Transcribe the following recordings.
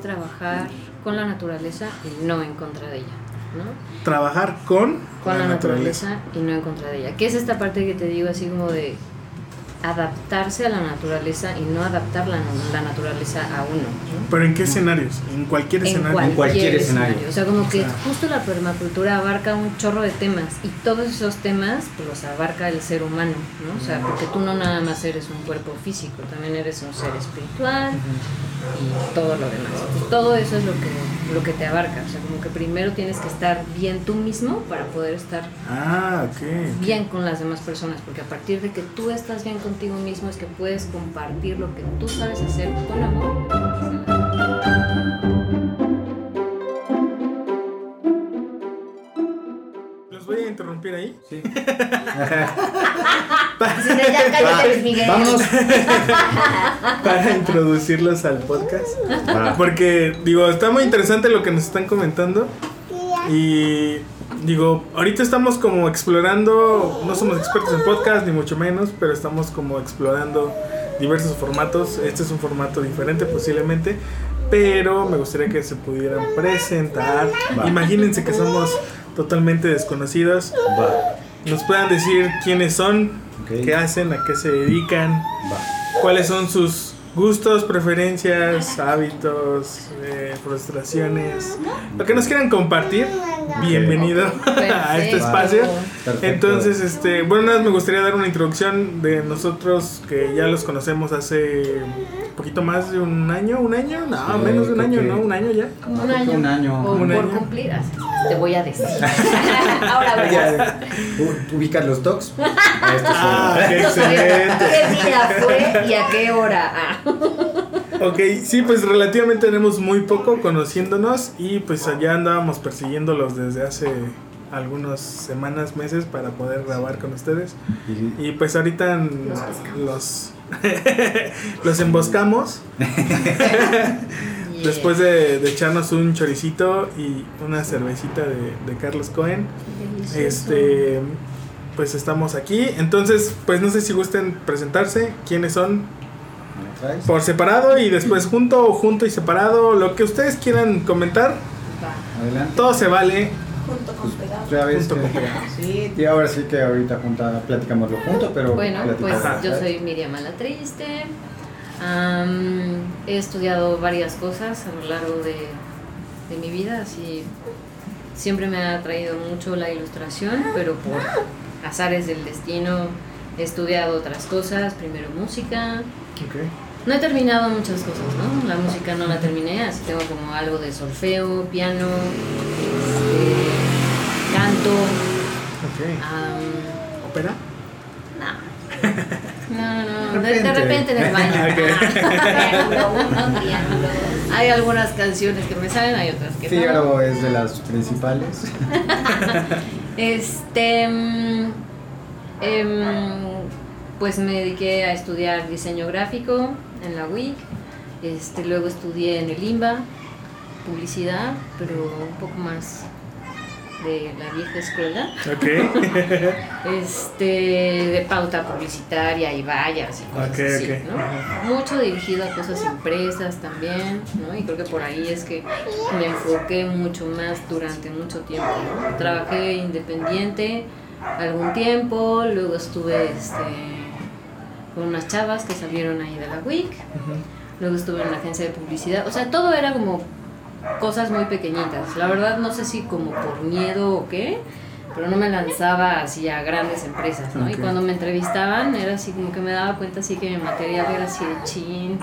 es trabajar con la naturaleza y no en contra de ella. ¿no? Trabajar con, con la, naturaleza. y no en contra de ella. ¿Qué es esta parte que te digo así como de adaptarse a la naturaleza y no adaptar la, la naturaleza a uno. ¿Pero en qué escenarios? ¿En cualquier escenario? en cualquier escenario. O sea, como que justo la permacultura abarca un chorro de temas y todos esos temas pues, los abarca el ser humano, ¿no? O sea, porque tú no nada más eres un cuerpo físico, también eres un ser espiritual y todo lo demás. todo eso es lo que, lo que te abarca. O sea, como que primero tienes que estar bien tú mismo para poder estar ah, bien con las demás personas, porque a partir de que tú estás bien con contigo mismo es que puedes compartir lo que tú sabes hacer con amor. Interrumpir ahí? Sí. Vamos. para introducirlos al podcast. Porque, digo, está muy interesante lo que nos están comentando. Y digo, ahorita estamos como explorando, no somos expertos en podcast ni mucho menos, pero estamos como explorando diversos formatos. Este es un formato diferente posiblemente, pero me gustaría que se pudieran presentar. Imagínense que somos totalmente desconocidos. Nos puedan decir quiénes son, qué hacen, a qué se dedican, cuáles son sus gustos, preferencias, hábitos, eh, frustraciones, lo que nos quieran compartir, bienvenido a este espacio. Entonces, este, bueno, nada más me gustaría dar una introducción de nosotros que ya los conocemos hace poquito más de un año, un año, no, menos de un año, ¿no? Un año ya. Como un año. Un año. por cumplir, te voy a decir. Ahora verás. Ubicas los docs. ah, qué excelente. ¿Qué día fue y a qué hora? Ah. Ok, sí, pues relativamente tenemos muy poco conociéndonos y pues allá andábamos persiguiéndolos desde hace algunas semanas, meses para poder grabar con ustedes. Y pues ahorita los, los emboscamos. Después de, echarnos un choricito y una cervecita de, Carlos Cohen. Este pues estamos aquí. Entonces, pues no sé si gusten presentarse. ¿Quiénes son? Por separado y después junto o junto y separado, lo que ustedes quieran comentar. Adelante. Todo se vale. Junto con pegado. Sí, ahora sí que ahorita junta, platicamos lo junto, pero. Bueno, pues yo soy Miriam Malatriste. he estudiado varias cosas a lo largo de, de mi vida, así siempre me ha atraído mucho la ilustración, pero por azares del destino he estudiado otras cosas, primero música, okay. No he terminado muchas cosas, ¿no? La música no la terminé, así tengo como algo de solfeo, piano, canto. ¿Ópera? No. No, no, de, de repente en el baño. hay algunas canciones que me salen, hay otras que no. Fígaro es de las principales. este. Eh, pues me dediqué a estudiar diseño gráfico en la WIC, este, luego estudié en el IMBA, publicidad, pero un poco más de la vieja escuela. este, de pauta publicitaria y vallas y cosas así, ¿no? Mucho dirigido a cosas impresas también, ¿no? Y creo que por ahí es que me enfoqué mucho más durante mucho tiempo, Trabajé independiente algún tiempo, luego estuve este con unas chavas que salieron ahí de la WIC. Luego estuve en la agencia de publicidad. O sea, todo era como cosas muy pequeñitas. La verdad no sé si como por miedo o qué, pero no me lanzaba así a grandes empresas, ¿no? Y cuando me entrevistaban era así como que me daba cuenta así que mi material era así de chin,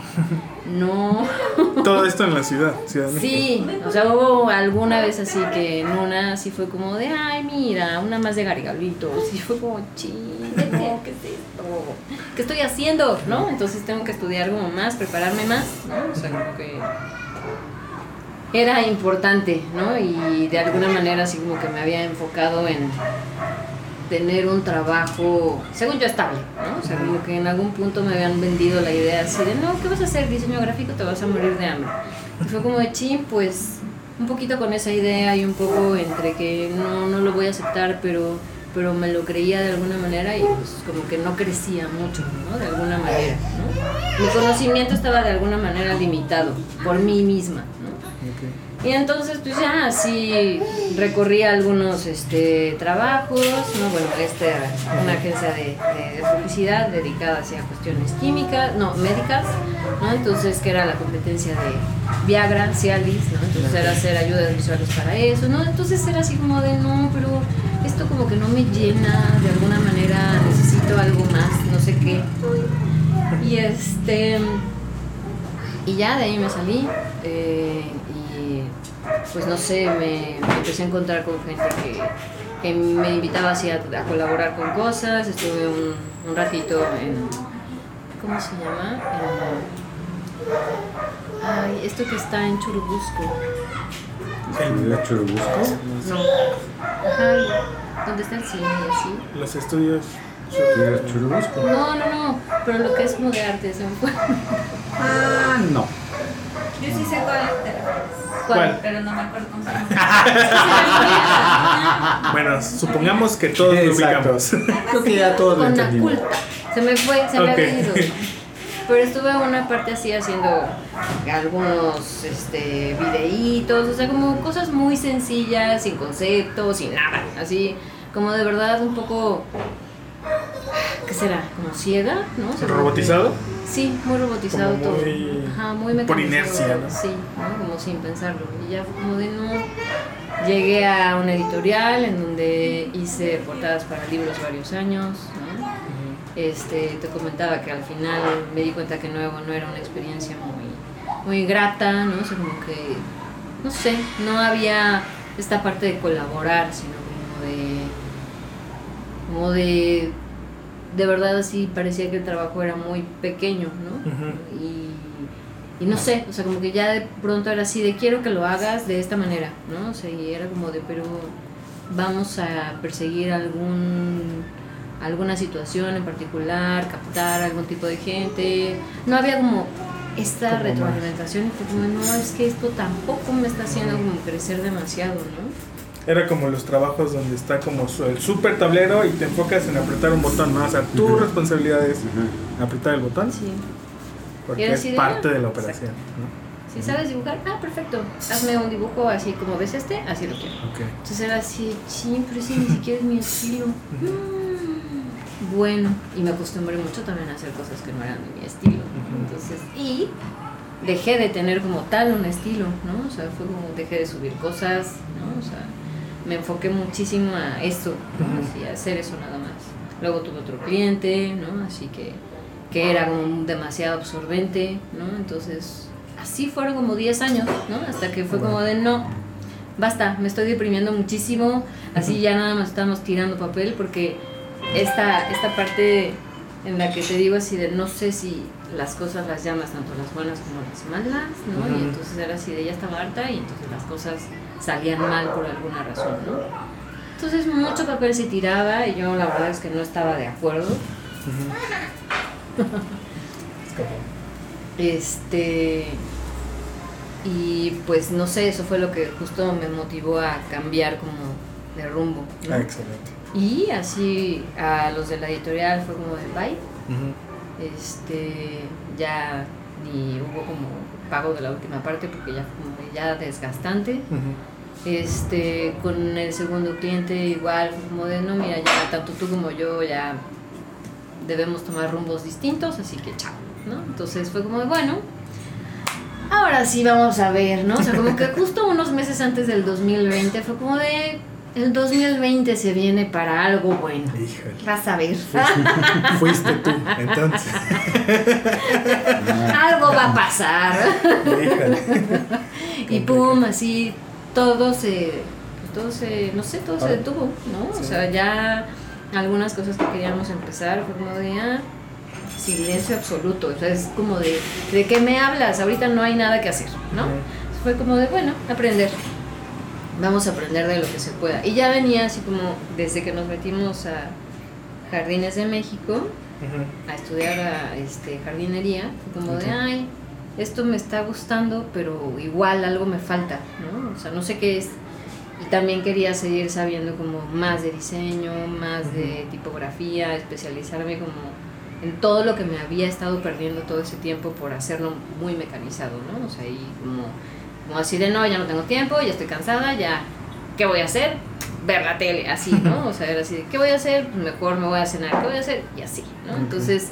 no. Todo esto en la ciudad, Ciudad de Sí, o sea, hubo alguna vez así que en una así fue como de, ay, mira, una más de garigalito, y fue como chin, ¿qué es esto? ¿Qué estoy haciendo? ¿No? Entonces tengo que estudiar como más, prepararme más, ¿no? O sea, como que era importante, ¿no? Y de alguna manera así como que me había enfocado en tener un trabajo, según yo, estable, ¿no? O sea, como que en algún punto me habían vendido la idea así de, no, ¿qué vas a hacer? Diseño gráfico, te vas a morir de hambre. Y fue como de, ching, pues un poquito con esa idea y un poco entre que no, no lo voy a aceptar, pero pero me lo creía de alguna manera y pues como que no crecía mucho, ¿no? De alguna manera, ¿no? Mi conocimiento estaba de alguna manera limitado por mí misma, Y entonces, pues ya así recorrí algunos este, trabajos, ¿no? Bueno, esta era una agencia de, de, publicidad dedicada hacia cuestiones químicas, no, médicas, ¿no? Entonces, que era la competencia de Viagra, Cialis, ¿no? Entonces era hacer ayudas visuales para eso, ¿no? Entonces era así como de, no, pero esto como que no me llena, de alguna manera necesito algo más, no sé qué. Y este... Y ya de ahí me salí. Eh, pues no sé, me, empecé a encontrar con gente que, me invitaba así a, colaborar con cosas, estuve un, ratito en, ¿cómo se llama? ay, esto que está en Churubusco. ¿En Churubusco? No. Ajá, ¿dónde está el cine así? Los estudios. Churubusco? No, no, no, pero lo que es como de arte, se me Ah, no. Yo sí sé cuál ¿Cuál? Pero no me acuerdo cómo se llama. bueno, supongamos que todos lo ubicamos. Creo que ya todos lo entendimos. Se me fue, se me ha ido. Pero estuve una parte así haciendo algunos este, videitos, o sea, como cosas muy sencillas, sin conceptos, sin nada. Así, como de verdad un poco. ¿Qué será? ¿Como ciega? ¿No? ¿Robotizado? Sí, muy robotizado todo. Ajá, muy Por inercia, ¿no? Sí, como sin pensarlo. Y ya como de no. Llegué a una editorial en donde hice portadas para libros varios años, ¿no? Este, te comentaba que al final me di cuenta que nuevo no era una experiencia muy, muy grata, ¿no? O sea, como que, no sé, no había esta parte de colaborar, sino como de, como de de verdad así parecía que el trabajo era muy pequeño, ¿no? y, y, no sé, o sea, como que ya de pronto era así de quiero que lo hagas de esta manera, ¿no? O sea, y era como de, pero vamos a perseguir algún alguna situación en particular, captar algún tipo de gente. No había como esta retroalimentación y fue como, no, es que esto tampoco me está haciendo como crecer demasiado, ¿no? Era como los trabajos donde está como el super tablero y te enfocas en apretar un botón, ¿no? O sea, tu responsabilidad es apretar el botón. Sí. Porque es parte de la operación, ¿no? Si sabes dibujar, ah, perfecto. Hazme un dibujo así como ves este, así lo quiero. Entonces era así, sí, pero sí, ni siquiera es mi estilo. Mm, bueno, y me acostumbré mucho también a hacer cosas que no eran de mi estilo. Entonces, y dejé de tener como tal un estilo, ¿no? O sea, fue como dejé de subir cosas, ¿no? O sea, me enfoqué muchísimo a eso, ¿no? a hacer eso nada más. Luego tuve otro cliente, ¿no? Así que, que era como demasiado absorbente, ¿no? Entonces, así fueron como 10 años, ¿no? Hasta que fue como de, no, basta, me estoy deprimiendo muchísimo, así ya nada más estamos tirando papel porque esta, esta parte en la que te digo así de no sé si las cosas las llamas tanto las buenas como las malas, ¿no? Y entonces era así de ya estaba harta y entonces las cosas salían mal por alguna razón, ¿no? Entonces mucho papel se tiraba y yo la verdad es que no estaba de acuerdo. este y pues no sé, eso fue lo que justo me motivó a cambiar como de rumbo. Ah, excelente. Y así a los de la editorial fue como de bye. Este ya ni hubo como pago de la última parte porque ya fue como ya desgastante. Este, con el segundo cliente igual, como de no, mira, ya tanto tú como yo ya debemos tomar rumbos distintos, así que chao, ¿no? Entonces fue como de, bueno, ahora sí vamos a ver, ¿no? O sea, como que justo unos meses antes del 2020 fue como de, el 2020 se viene para algo bueno. Híjole. Vas a ver. Fuiste tú, entonces. algo va a pasar. Híjole. y pum, así todo se, todo se, no sé, todo se detuvo, ¿no? O sea, ya algunas cosas que queríamos empezar fue como de, ah, silencio absoluto. O sea, es como de, ¿de qué me hablas? Ahorita no hay nada que hacer, ¿no? Fue como de, bueno, aprender vamos a aprender de lo que se pueda. Y ya venía así como desde que nos metimos a Jardines de México a estudiar a, este, jardinería, como de, ay, esto me está gustando, pero igual algo me falta, ¿no? O sea, no sé qué es. Y también quería seguir sabiendo como más de diseño, más de tipografía, especializarme como en todo lo que me había estado perdiendo todo ese tiempo por hacerlo muy mecanizado, ¿no? O sea, y como Como así de no, ya no tengo tiempo, ya estoy cansada, ya, ¿qué voy a hacer? Ver la tele, así, ¿no? O sea, era así de, ¿qué voy a hacer? Mejor me voy a cenar, ¿qué voy a hacer? Y así, ¿no? Entonces,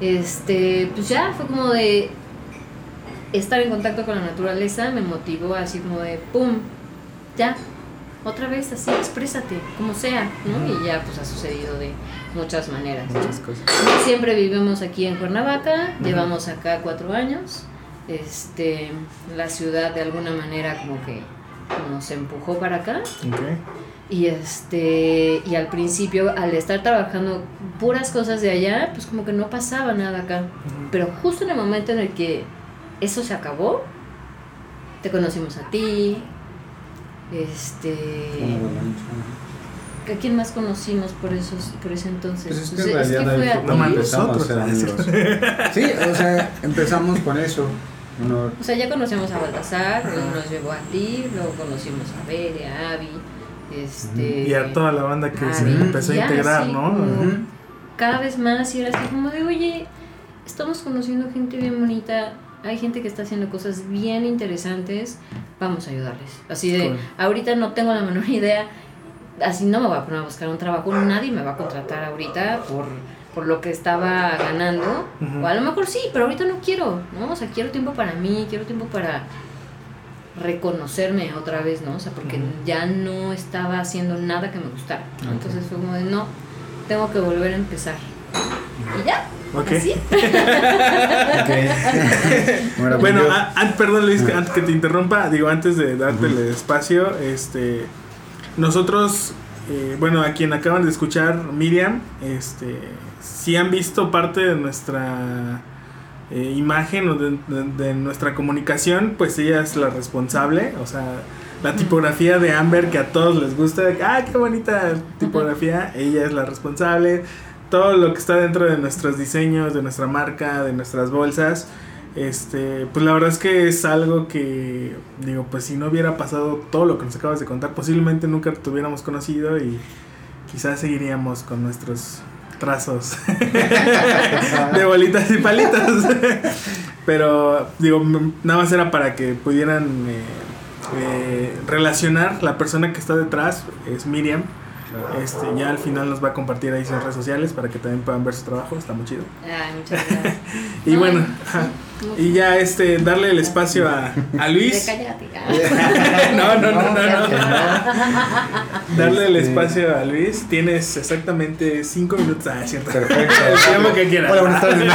este, pues ya fue como de estar en contacto con la naturaleza, me motivó así como de, ¡pum! Ya, otra vez así, exprésate, como sea, ¿no? Y ya pues ha sucedido de muchas maneras. ¿no? Muchas cosas. Siempre vivimos aquí en Cuernavaca, llevamos acá cuatro años. Este, la ciudad de alguna manera como que nos empujó para acá. Y este, y al principio, al estar trabajando puras cosas de allá, pues como que no pasaba nada acá. Pero justo en el momento en el que eso se acabó, te conocimos a ti. Este. ¿A quién más conocimos por esos, por ese entonces? Pues es que Pues en realidad ahí fue a. No nosotros. amigos. Sí, o sea, empezamos con eso. Uno, O sea, ya conocíamos a Baltasar, luego nos llevó a ti, luego conocimos a Bere, a Abby, este... Y a toda la banda que se empezó a integrar, sí, ¿no? Cada vez más y era así como de, oye, estamos conociendo gente bien bonita, hay gente que está haciendo cosas bien interesantes, vamos a ayudarles. Así de, Cool. ahorita no tengo la menor idea, así no me voy a poner a buscar un trabajo, nadie me va a contratar ahorita por, por lo que estaba ganando, o a lo mejor sí, pero ahorita no quiero, ¿no? O sea, quiero tiempo para mí, quiero tiempo para reconocerme otra vez, ¿no? O sea, porque ya no estaba haciendo nada que me gustara. ¿no? Entonces fue como de, no, tengo que volver a empezar. Y ya, Ok. así. Bueno, Bueno, yo- a- an- perdón Luis, que antes que te interrumpa, digo, antes de darte el espacio, este, nosotros, eh, bueno, a quien acaban de escuchar, Miriam, este, si han visto parte de nuestra eh, imagen o de, de- de nuestra comunicación, pues ella es la responsable, o sea, la tipografía de Amber que a todos les gusta, ah, qué bonita tipografía, ella es la responsable, todo lo que está dentro de nuestros diseños, de nuestra marca, de nuestras bolsas, este, pues la verdad es que es algo que, digo, pues si no hubiera pasado todo lo que nos acabas de contar, posiblemente nunca te hubiéramos conocido y quizás seguiríamos con nuestros trazos de bolitas y palitos. Pero, digo, nada más era para que pudieran eh, eh, relacionar la persona que está detrás, es Miriam. Este, ya al final nos va a compartir ahí sus redes sociales para que también puedan ver su trabajo, está muy chido. Ay, muchas gracias. Y bueno. Y ya este, darle el espacio a, a Luis. No, no, no, no, no. Darle el Este- espacio a Luis. Tienes exactamente cinco minutos. Ah, es cierto. Perfecto. Que quieras. Hola, buenas tardes.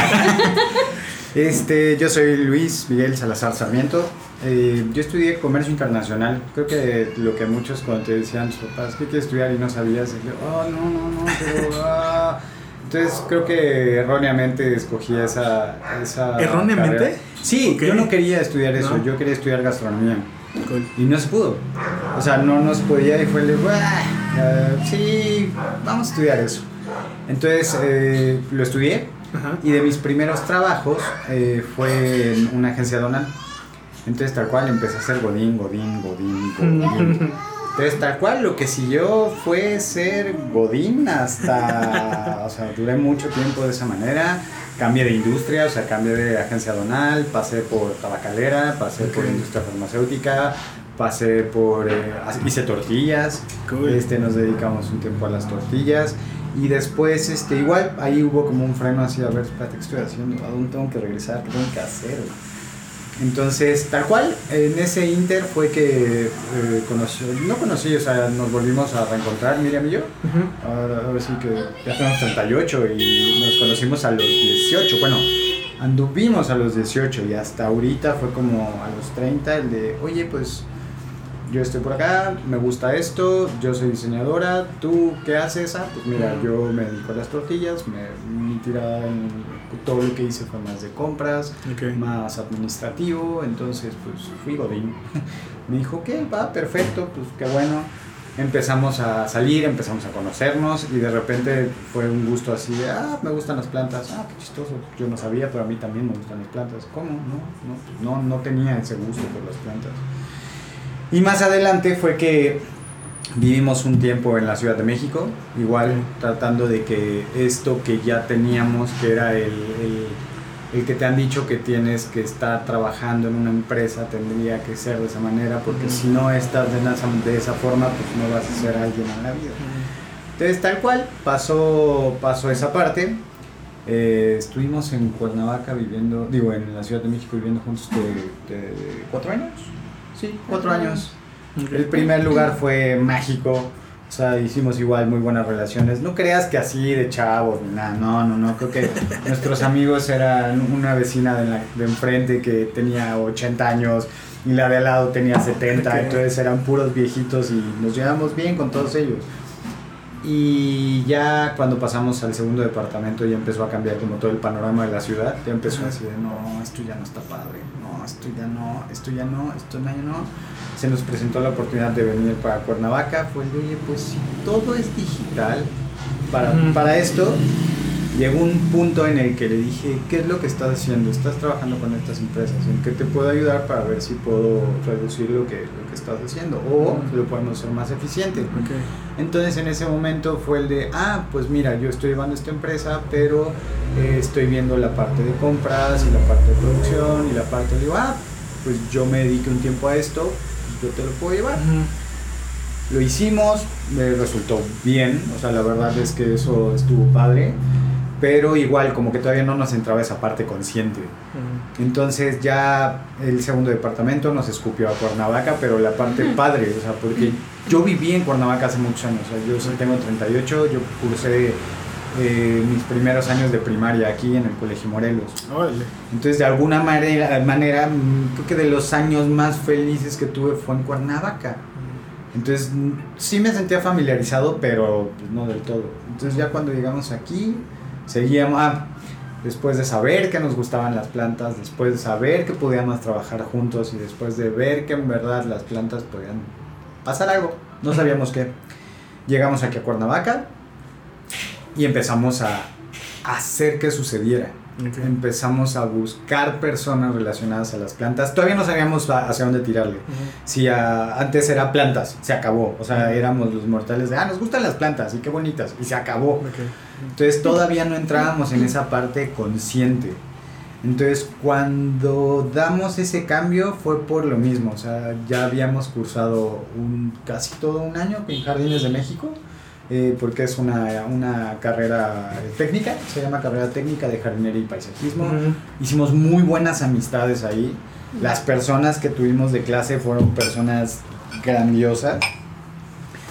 Este, yo soy Luis Miguel Salazar Sarmiento. Eh, yo estudié comercio internacional. Creo que lo que muchos cuando te decían sus papás, ¿qué quieres estudiar? Y no sabías, y yo, oh, no, no, no, pero... ah". Entonces creo que erróneamente escogí esa... esa ¿Erróneamente? carrera. Sí, yo no quería estudiar eso, ¿No? yo quería estudiar gastronomía. Cool. Y no se pudo. O sea, no, no se podía y fue de, "Buah, eh, sí, vamos a estudiar eso. Entonces eh, lo estudié Ajá. y de mis primeros trabajos eh, fue en una agencia donal. Entonces tal cual empecé a hacer godín, godín, godín, godín. Entonces tal cual lo que siguió fue ser godín hasta, o sea, duré mucho tiempo de esa manera. Cambié de industria, o sea, cambié de agencia donal, pasé por tabacalera, pasé por industria farmacéutica, pasé por, eh, hice tortillas, Cool. este, nos dedicamos un tiempo a las tortillas. Y después, este, igual, ahí hubo como un freno así, a ver, espérate, ¿qué estoy haciendo? ¿A dónde tengo que regresar? ¿Qué tengo que hacer? Entonces, tal cual, en ese inter fue que eh, conocí, no conocí, o sea, nos volvimos a reencontrar, Miriam y yo. Ahora, ahora sí que ya tenemos 38 y nos conocimos a los 18. Bueno, anduvimos a los 18 y hasta ahorita fue como a los 30 el de, oye, pues yo estoy por acá, me gusta esto, yo soy diseñadora, ¿tú qué haces? Ah, pues mira, yo me dedico a las tortillas, me, mi tirada en todo lo que hice fue más de compras, más administrativo, entonces pues fui Godín. Me dijo, ok, va, perfecto, pues qué bueno. Empezamos a salir, empezamos a conocernos y de repente fue un gusto así de, ah, me gustan las plantas, ah, qué chistoso, yo no sabía, pero a mí también me gustan las plantas. ¿Cómo? No, no, no, no tenía ese gusto por las plantas. Y más adelante fue que vivimos un tiempo en la Ciudad de México, igual tratando de que esto que ya teníamos, que era el, el- el que te han dicho que tienes que estar trabajando en una empresa tendría que ser de esa manera, porque si no estás de esa, de esa forma, pues no vas a ser alguien en la vida. Entonces, tal cual, pasó, pasó esa parte. Eh, estuvimos en Cuernavaca viviendo, digo, en la Ciudad de México viviendo juntos de, de cuatro años. Sí, cuatro años. El primer lugar fue mágico. O sea, hicimos igual muy buenas relaciones. No creas que así de chavos ni nada. No, no, no. Creo que nuestros amigos eran una vecina de, la- de enfrente que tenía 80 años y la de al lado tenía 70. Ok. Entonces eran puros viejitos y nos llevamos bien con todos ellos. Y ya cuando pasamos al segundo departamento ya empezó a cambiar como todo el panorama de la ciudad. Ya empezó así de, no, esto ya no está padre. No, esto ya no, esto ya no, esto ya no. Se nos presentó la oportunidad de venir para Cuernavaca. Fue de, oye, pues si todo es digital, para, para esto llegó un punto en el que le dije, ¿qué es lo que estás haciendo? Estás trabajando con estas empresas, ¿en qué te puedo ayudar para ver si puedo reducir lo que, lo que estás haciendo? O lo podemos hacer más eficiente. Ok. Entonces en ese momento fue el de, ah, pues mira, yo estoy llevando esta empresa, pero eh, estoy viendo la parte de compras y la parte de producción y la parte de, ah, pues yo me dediqué un tiempo a esto, yo te lo puedo llevar. Ujú. Lo hicimos, me resultó bien, o sea, la verdad es que eso estuvo padre, pero igual como que todavía no nos entraba esa parte consciente. Ujú. Entonces ya el segundo departamento nos escupió a Cuernavaca, pero la parte padre, o sea, porque yo viví en Cuernavaca hace muchos años, o sea, yo tengo 38, yo cursé eh, mis primeros años de primaria aquí en el Colegio Morelos. Entonces de alguna manera, manera mm, creo que de los años más felices que tuve fue en Cuernavaca. Entonces mm, sí me sentía familiarizado, pero pues, no del todo. Entonces ya cuando llegamos aquí, seguíamos, ah, después de saber que nos gustaban las plantas, después de saber que podíamos trabajar juntos y después de ver que en verdad las plantas podían pasar algo, no sabíamos qué. Llegamos aquí a Cuernavaca y empezamos a hacer que sucediera. Empezamos a buscar personas relacionadas a las plantas. Todavía no sabíamos hacia dónde tirarle. Si antes era plantas, se acabó. O sea, éramos los mortales de, ah, nos gustan las plantas y qué bonitas. Y se acabó. Entonces todavía no entrábamos en esa parte consciente. Entonces cuando damos ese cambio fue por lo mismo. O sea, ya habíamos cursado un, casi todo un año en Jardines de México. eh, porque es una, una carrera eh, técnica, se llama carrera técnica de jardinería y paisajismo. Hicimos muy buenas amistades ahí. Las personas que tuvimos de clase fueron personas grandiosas.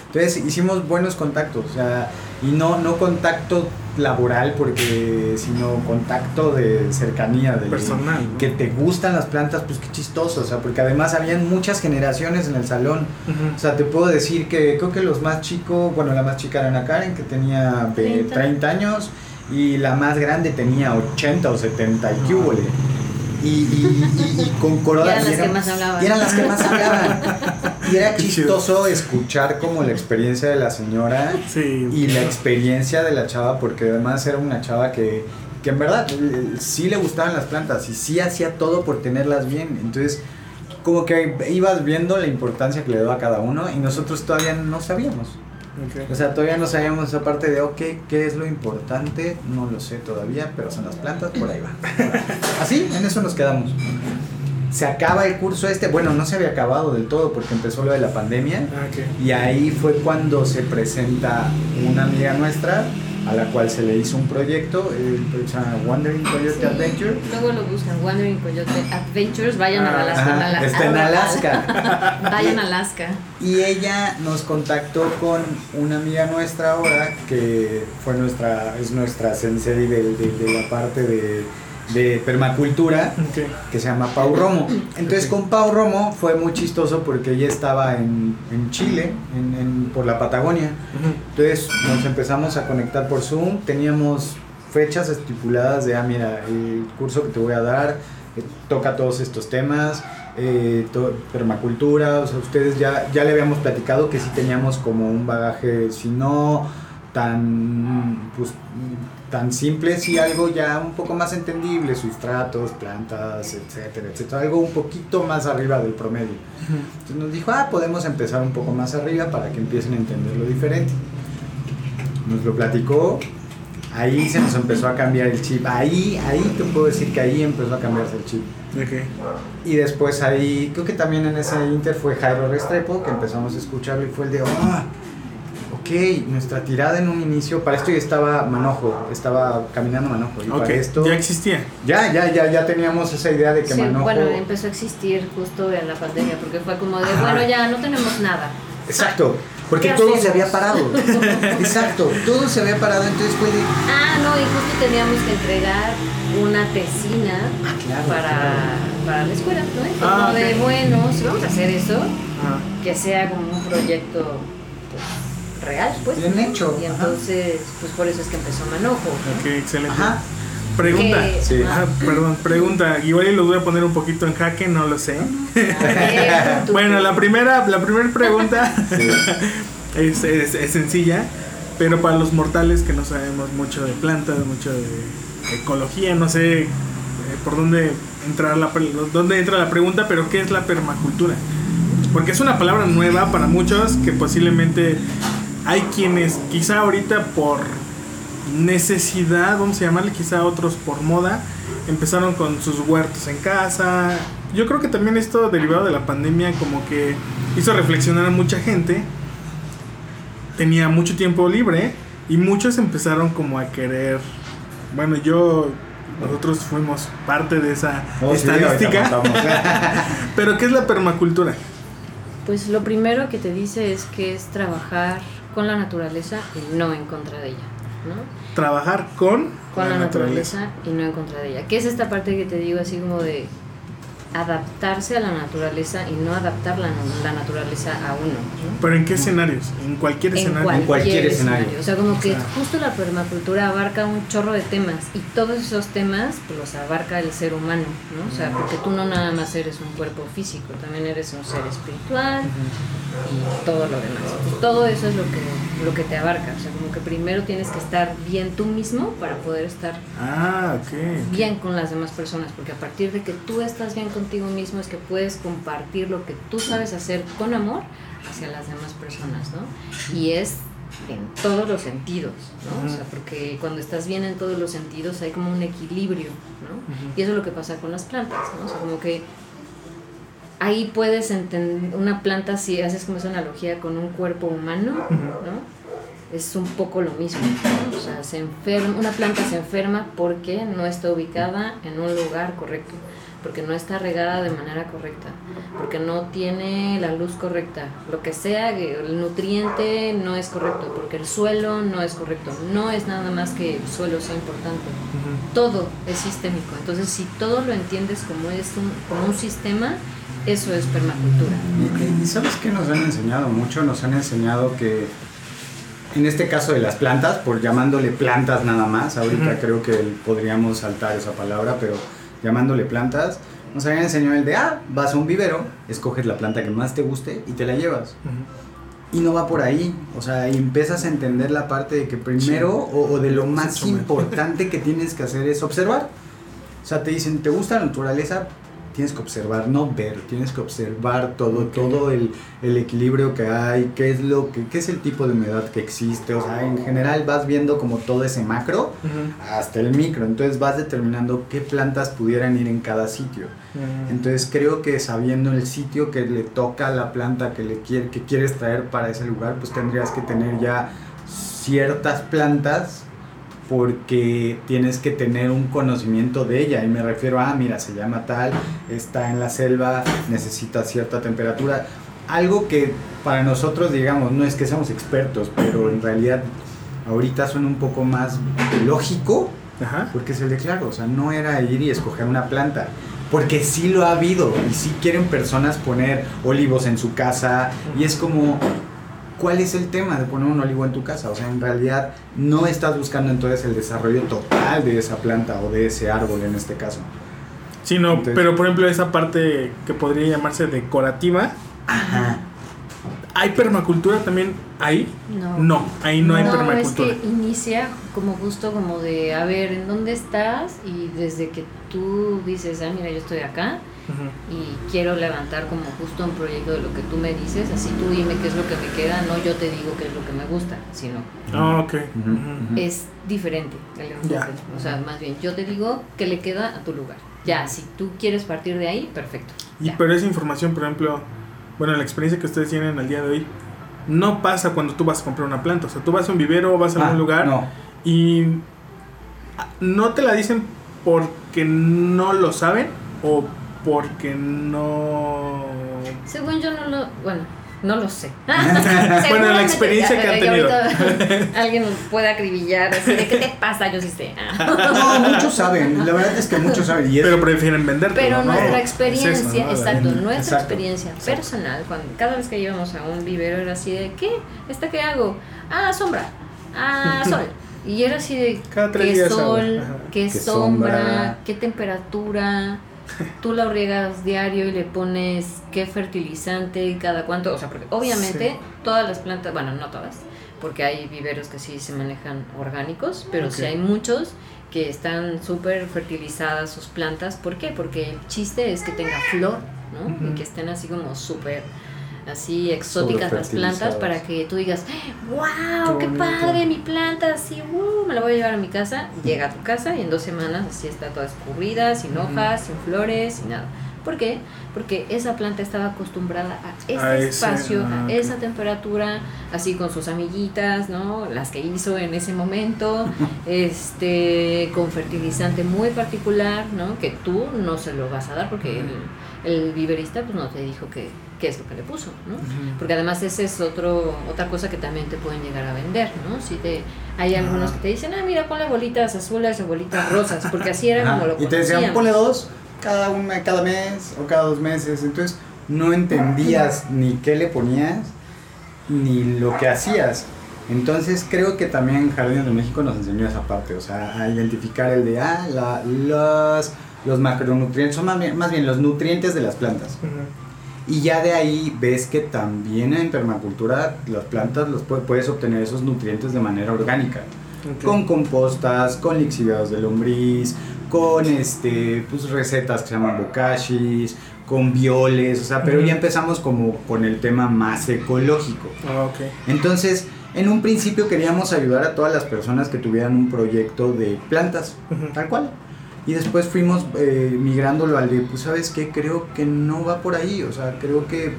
Entonces hicimos buenos contactos, o sea, y no, no contacto laboral, porque, sino contacto de cercanía, de Personal. ¿no? que te gustan las plantas, pues qué chistoso, o sea, porque además habían muchas generaciones en el salón. O sea, te puedo decir que creo que los más chicos, bueno, la más chica era Ana Karen, que tenía ve- 30. 30 años, y la más grande tenía 80 o 70 y qué hubole. Y, y, y, y con corona. Y eran las que más hablaban. Y eran las que más hablaban. Y era Qué chido. chistoso escuchar como la experiencia de la señora Sí. y la experiencia de la chava, porque además era una chava que, que en verdad eh, sí le gustaban las plantas y sí hacía todo por tenerlas bien. Entonces, como que ibas viendo la importancia que le daba a cada uno y nosotros todavía no sabíamos. O sea, todavía no sabíamos esa parte de, ok, ¿qué es lo importante? No lo sé todavía, pero son las plantas, por ahí va. Así, en eso nos quedamos. Se acaba el curso este, bueno, no se había acabado del todo porque empezó lo de la pandemia. Ah. Y ahí fue cuando se presenta una amiga nuestra a la cual se le hizo un proyecto, el Wandering Coyote Sí. Adventure. Luego lo buscan, Wandering Coyote Adventures, vayan Ah, a Alaska. Ajá, Ala- está en Ala- Alaska. Vayan a Alaska. Y ella nos contactó con una amiga nuestra ahora que fue nuestra, es nuestra sensei de, de- de la parte de, de permacultura que se llama Pau Romo. Entonces con Pau Romo fue muy chistoso porque ella estaba en, en Chile, en- en- por la Patagonia. Entonces nos empezamos a conectar por Zoom, teníamos fechas estipuladas de, ah, mira, el curso que te voy a dar eh, toca todos estos temas, eh, to- permacultura, o sea, ustedes ya, ya le habíamos platicado que sí teníamos como un bagaje, si no tan, pues, tan simple, sí algo ya un poco más entendible, sustratos, plantas, etcétera, etcétera, algo un poquito más arriba del promedio. Entonces nos dijo, ah, podemos empezar un poco más arriba para que empiecen a entenderlo diferente. Nos lo platicó. Ahí se nos empezó a cambiar el chip. Ahí, ahí te puedo decir que ahí empezó a cambiarse el chip. Ok. Y después ahí, creo que también en ese inter fue Jairo Restrepo, que empezamos a escucharlo y fue el de, ah, ok, nuestra tirada en un inicio, para esto ya estaba Manojo, estaba caminando Manojo. Y Ok, para esto, ya existía. ya, ya, ya, ya teníamos esa idea de que Sí, Manojo... bueno, empezó a existir justo en la pandemia, porque fue como de, Ajá. bueno, ya no tenemos nada. Exacto, porque ¿Qué todo hacemos? se había parado. Exacto, todo se había parado, entonces fue de... Ah, no, y justo teníamos que entregar una tesina Ah, claro, para, claro. para la escuela, ¿no? Ah, como de, bueno, si vamos a hacer eso, Ajá. que sea como un proyecto real, pues. Bien hecho, Y ajá. entonces, pues por eso es que empezó Manojo. ¿no? Ok, excelente. Ajá, Pregunta. Que- Sí. Ajá, perdón, pregunta. Igual y los voy a poner un poquito en jaque, no lo sé. Bueno, la primera, la primera pregunta sí. es, es- es sencilla, pero para los mortales que no sabemos mucho de plantas, mucho de ecología, no sé eh, por dónde entrar la dónde entra la pregunta, pero ¿qué es la permacultura? Porque es una palabra nueva para muchos que posiblemente hay quienes quizá ahorita por necesidad, vamos a llamarle quizá otros por moda, empezaron con sus huertos en casa. Yo creo que también esto derivado de la pandemia como que hizo reflexionar a mucha gente. Tenía mucho tiempo libre y muchos empezaron como a querer, bueno, yo nosotros fuimos parte de esa Oh, estadística. contamos. Pero ¿qué es la permacultura? Pues lo primero que te dice es que es trabajar con la naturaleza y no en contra de ella, ¿no? Trabajar con, Con la, naturaleza. y no en contra de ella. Que es esta parte que te digo así como de adaptarse a la naturaleza y no adaptar la, la naturaleza a uno. ¿no? Pero ¿en qué escenarios? En cualquier En escenario. cualquier, cualquier escenario. O sea, como que O sea. justo la permacultura abarca un chorro de temas y todos esos temas pues, los abarca el ser humano, ¿no? O sea, porque tú no nada más eres un cuerpo físico, también eres un ser espiritual y todo lo demás. Entonces, todo eso es lo que, lo que te abarca. O sea, como que primero tienes que estar bien tú mismo para poder estar Ah, ok. bien con las demás personas, porque a partir de que tú estás bien contigo mismo es que puedes compartir lo que tú sabes hacer con amor hacia las demás personas, ¿no? Y es en todos los sentidos, ¿no? O sea, porque cuando estás bien en todos los sentidos hay como un equilibrio, ¿no? Y eso es lo que pasa con las plantas, ¿no? O sea, como que ahí puedes entender una planta si haces como esa analogía con un cuerpo humano. ¿no? Es un poco lo mismo, ¿no? O sea, se enferma, una planta se enferma porque no está ubicada en un lugar correcto, porque no está regada de manera correcta, porque no tiene la luz correcta, lo que sea, que el nutriente no es correcto, porque el suelo no es correcto, no es nada más que el suelo sea importante todo es sistémico. Entonces, si todo lo entiendes como es un, como un sistema, eso es permacultura. ¿Y sabes qué nos han enseñado mucho? Nos han enseñado que en este caso de las plantas, por llamándole plantas nada más, ahorita Ujú. creo que podríamos saltar esa palabra, pero llamándole plantas, nos habían enseñado el de, ah, vas a un vivero, escoges la planta que más te guste y te la llevas. Ujú. Y no va por ahí, o sea, y empiezas a entender la parte de que primero o, o de lo más importante que tienes que hacer es observar. O sea, te dicen, ¿te gusta la naturaleza? Tienes que observar, no ver, tienes que observar todo, todo el, el equilibrio que hay, qué es lo que, qué es el tipo de humedad que existe, o sea, en general vas viendo como todo ese macro hasta el micro, entonces vas determinando qué plantas pudieran ir en cada sitio. Ujú. Entonces creo que sabiendo el sitio que le toca a la planta que le quiere, que quieres traer para ese lugar, pues tendrías que tener ya ciertas plantas porque tienes que tener un conocimiento de ella y me refiero a, ah, mira, se llama tal, está en la selva, necesita cierta temperatura, algo que para nosotros digamos no es que seamos expertos, pero en realidad ahorita suena un poco más lógico Ajá. porque es el de claro, o sea, no era ir y escoger una planta. Porque sí lo ha habido y sí quieren personas poner olivos en su casa y es como, ¿cuál es el tema de poner un olivo en tu casa? O sea, en realidad no estás buscando entonces el desarrollo total de esa planta o de ese árbol en este caso. Sí, no, Entonces- pero por ejemplo esa parte que podría llamarse decorativa, Ajá. ¿Hay permacultura también ahí? No. No, ahí no, hay es permacultura. que inicia como justo como de, a ver, ¿en dónde estás? Y desde que tú dices, ah, mira, yo estoy acá y quiero levantar como justo un proyecto de lo que tú me dices, así tú dime qué es lo que me queda, no yo te digo qué es lo que me gusta, sino Ah, ok. Ujú, Ujú. ujú. es diferente. Ya. O sea, más bien, yo te digo qué le queda a tu lugar. Ya, si tú quieres partir de ahí, perfecto. Y Ya. pero esa información, por ejemplo, bueno, la experiencia que ustedes tienen al día de hoy, no pasa cuando tú vas a comprar una planta. O sea, tú vas a un vivero, vas a Ah, algún lugar No, y ah, no te la dicen porque no lo saben o porque no... Según yo no lo, bueno, no lo sé. Bueno, la experiencia que han tenido. alguien nos puede acribillar así de qué te pasa, yo sí sé. No, muchos saben. La verdad es que muchos saben. Y es- Pero prefieren vender. Pero nuestra Es eso, experiencia, ¿no? exacto, nuestra exacto, experiencia exacto. personal, cuando cada vez que íbamos a un vivero era así de, ¿qué? ¿Esta qué hago? Ah, sombra. Ah, sol. Y era así de, Cada tres ¿qué días sol? ¿Qué Qué sombra? sombra. ¿Qué temperatura? Tú la riegas diario y le pones qué fertilizante y cada cuánto. O sea, porque obviamente Sí. todas las plantas, bueno, no todas, porque hay viveros que sí se manejan orgánicos, pero Ok. sí hay muchos que están súper fertilizadas sus plantas. ¿Por qué? Porque el chiste es que tenga flor, ¿no? Y que estén así como súper así exóticas las plantas para que tú digas, wow, Qué padre mi planta, así, uh, me la voy a llevar a mi casa. Llega a tu casa y en dos semanas así está toda escurrida, sin hojas, sin flores, sin nada. ¿Por qué? Porque esa planta estaba acostumbrada a este A ese- espacio, ah, a ok. esa temperatura, así con sus amiguitas, ¿no? Las que hizo en ese momento, este, con fertilizante muy particular, ¿no? Que tú no se lo vas a dar porque el, el viverista pues no te dijo que, qué es lo que le puso, ¿no? Ujú. Porque además esa es otro, otra cosa que también te pueden llegar a vender, ¿no? Si te, hay algunos que te dicen, ah, mira, ponle bolitas azules o bolitas rosas, porque así era como lo Y te decían, ponle dos cada, una, cada mes o cada dos meses. Entonces no entendías ni qué le ponías ni lo que hacías. Entonces creo que también Jardines de México nos enseñó esa parte, o sea, a identificar el de, ah, la, los, los macronutrientes, son más bien, más bien los nutrientes de las plantas. Ujú. Y ya de ahí ves que también en permacultura las plantas los pu- puedes obtener esos nutrientes de manera orgánica con compostas, con lixiviados de lombriz, con este, pues recetas que se llaman bokashis, con violes, o sea, pero ya empezamos como con el tema más ecológico. Ah. Entonces, en un principio queríamos ayudar a todas las personas que tuvieran un proyecto de plantas, tal cual. Y después fuimos eh, migrándolo al de, pues sabes qué, creo que no va por ahí, o sea, creo que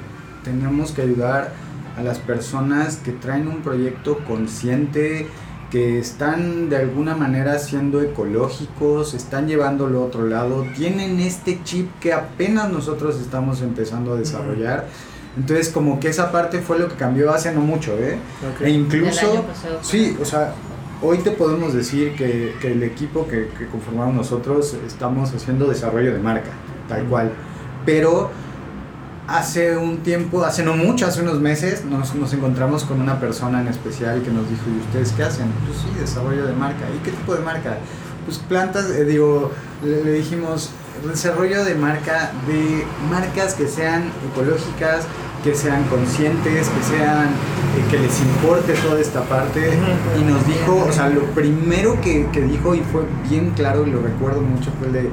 tenemos que ayudar a las personas que traen un proyecto consciente, que están de alguna manera siendo ecológicos, están llevándolo a otro lado, tienen este chip que apenas nosotros estamos empezando a desarrollar. Entonces como que esa parte fue lo que cambió hace no mucho, ¿eh? E El incluso... año pasado. Sí, o sea, hoy te podemos decir que, el equipo que, conformamos nosotros estamos haciendo desarrollo de marca, tal cual. Pero hace un tiempo, hace no mucho, hace unos meses, nos, encontramos con una persona en especial que nos dijo, ¿y ustedes qué hacen? Pues sí, desarrollo de marca. ¿Y qué tipo de marca? Pues plantas, eh, digo, le dijimos, desarrollo de marca, de marcas que sean ecológicas, que sean conscientes, que sean, eh, que les importe toda esta parte. Y nos dijo, o sea, lo primero que, que dijo y fue bien claro y lo recuerdo mucho fue el de,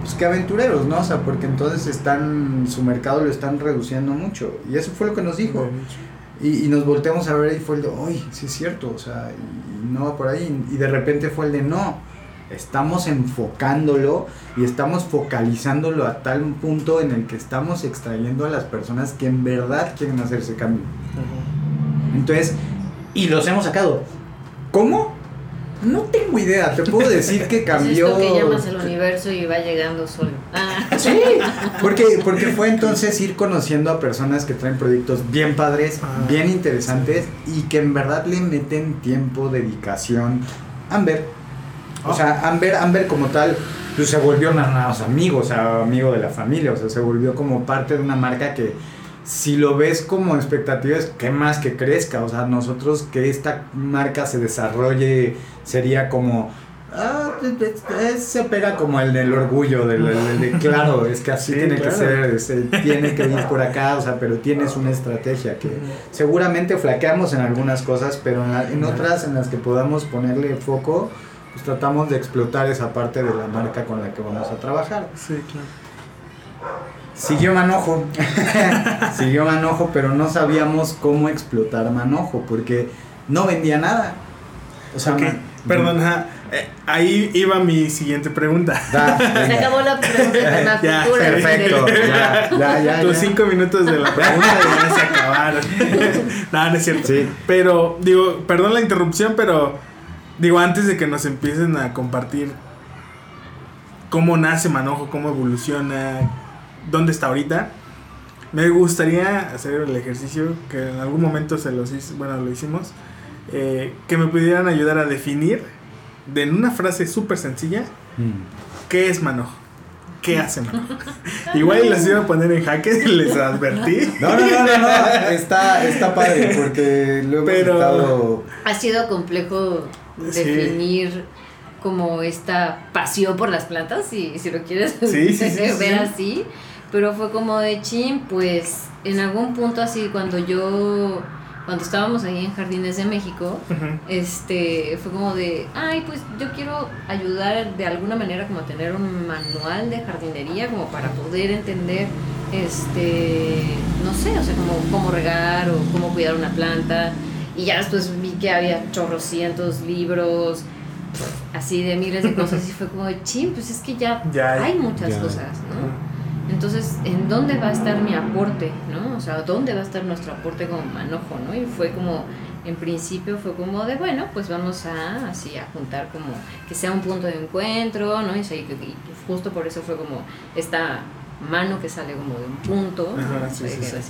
pues que aventureros, ¿no? O sea, porque entonces están, su mercado lo están reduciendo mucho. Y eso fue lo que nos dijo. Y, y nos volteamos a ver y fue el de, uy, sí es cierto, o sea, y, y no va por ahí. Y de repente fue el de, no, estamos enfocándolo y estamos focalizándolo a tal punto en el que estamos extrayendo a las personas que en verdad quieren hacer ese cambio. Entonces, y los hemos sacado. ¿Cómo? No tengo idea, te puedo decir que Es cambió. esto que llamas el universo y va llegando solo. Ah. Sí, porque, porque fue entonces ir conociendo a personas que traen proyectos bien padres, Ah. bien interesantes y que en verdad le meten tiempo, dedicación. Amber, o sea, Amber, Amber como tal, pues se volvió o sea, amigo, o sea, amigo de la familia, o sea, se volvió como parte de una marca que si lo ves como expectativas, ¿qué más que crezca? O sea, nosotros que esta marca se desarrolle sería como, ah, se pega como el del orgullo, del, del- del- claro, es que así Sí, tiene claro. que ser, este, tiene que ir por acá, o sea, pero tienes una estrategia que seguramente flaqueamos en algunas cosas, pero en, la- en otras en las que podamos ponerle foco, pues tratamos de explotar esa parte de la marca con la que vamos a trabajar. Sí, claro. Siguió Manojo, siguió Manojo, pero no sabíamos cómo explotar Manojo, porque no vendía nada. O sea, Ok, ma- Perdón, ajá. Eh, ahí iba mi siguiente pregunta. Da, Se acabó la pregunta, la Ya, cultura. Perfecto, ya, ya, ya. Tus ya. cinco minutos de la pregunta ya se acabaron. no, no es cierto. Sí. Pero, digo, perdón la interrupción, pero digo, antes de que nos empiecen a compartir cómo nace Manojo, cómo evoluciona, dónde está ahorita, me gustaría hacer el ejercicio que en algún momento se los hice, bueno, lo hicimos, eh, que me pudieran ayudar a definir de en una frase súper sencilla Mm. qué es Manojo. ¿Qué hace Manojo? Igual les iba a poner en jaque, les advertí. No, no, no, no, no, está, está padre porque lo hemos Pero- estado... Ha sido complejo Sí. definir como esta pasión por las plantas, si, si lo quieres Sí, ver sí. así. Pero fue como de chin, pues en algún punto así, cuando yo, cuando estábamos ahí en Jardines de México, este fue como de ay pues yo quiero ayudar de alguna manera como a tener un manual de jardinería como para poder entender este no sé o sea como cómo regar o cómo cuidar una planta y ya después vi que había chorrocientos libros así de miles de cosas y fue como de chin pues es que ya, Ya hay- hay muchas ya cosas no entonces, ¿en dónde va a estar mi aporte? ¿no? O sea, ¿dónde va a estar nuestro aporte como manojo? ¿no? Y fue como, en principio fue como de, bueno, pues vamos a, así, a juntar como, que sea un punto de encuentro, ¿no? Y, y justo por eso fue como esta mano que sale como de un punto. Ajá, sí,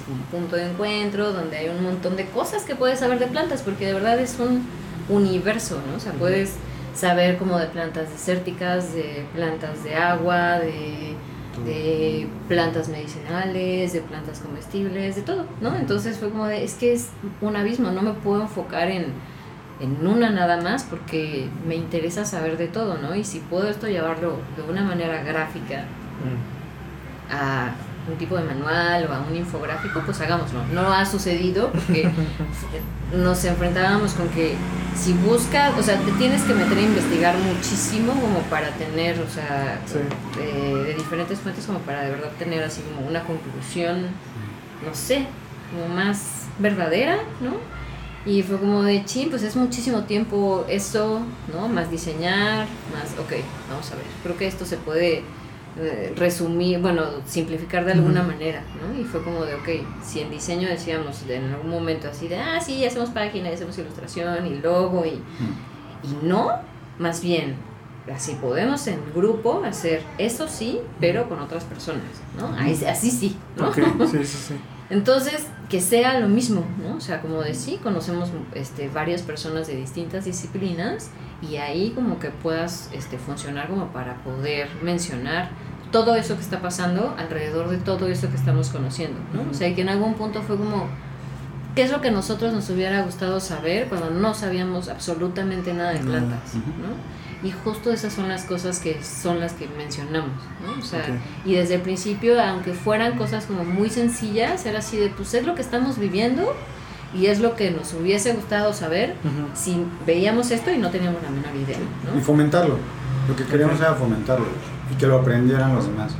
un punto de encuentro, donde hay un montón de cosas que puedes saber de plantas, porque de verdad es un universo, ¿no? O sea, puedes saber como de plantas desérticas, de plantas de agua, de de plantas medicinales, de plantas comestibles, de todo, ¿no? Entonces fue como de, es que es un abismo, no me puedo enfocar en, en una nada más porque me interesa saber de todo, ¿no? Y si puedo esto llevarlo de una manera gráfica a un tipo de manual o a un infográfico, pues hagámoslo. No ha sucedido porque nos enfrentábamos con que si buscas, o sea, te tienes que meter a investigar muchísimo como para tener, o sea, Sí. de, de diferentes fuentes como para de verdad tener así como una conclusión, no sé, como más verdadera, ¿no? Y fue como de, chin, pues es muchísimo tiempo esto, ¿no? Más diseñar, más, ok, vamos a ver, creo que esto se puede eh, resumir, bueno, simplificar de alguna manera, ¿no? Y fue como de, ok, si en diseño decíamos de en algún momento así de, ah, sí, hacemos página, hacemos ilustración y logo y, y no, más bien, así podemos en grupo hacer eso sí, pero con otras personas, ¿no? Ahí- así sí, ¿no? Ok, sí, sí, sí. Entonces, que sea lo mismo, ¿no? O sea, como de sí, conocemos este, varias personas de distintas disciplinas y ahí como que puedas este, funcionar como para poder mencionar todo eso que está pasando alrededor de todo eso que estamos conociendo, ¿no? O sea, que en algún punto fue como, ¿qué es lo que a nosotros nos hubiera gustado saber cuando no sabíamos absolutamente nada de plantas, Ujú. ¿no? Y justo esas son las cosas que son las que mencionamos, ¿no? O sea, Ok. y desde el principio, aunque fueran cosas como muy sencillas, era así de, pues es lo que estamos viviendo y es lo que nos hubiese gustado saber Ujú. si veíamos esto y no teníamos la menor idea, Y ¿no? fomentarlo. Lo que queríamos era fomentarlo y que lo aprendieran los demás.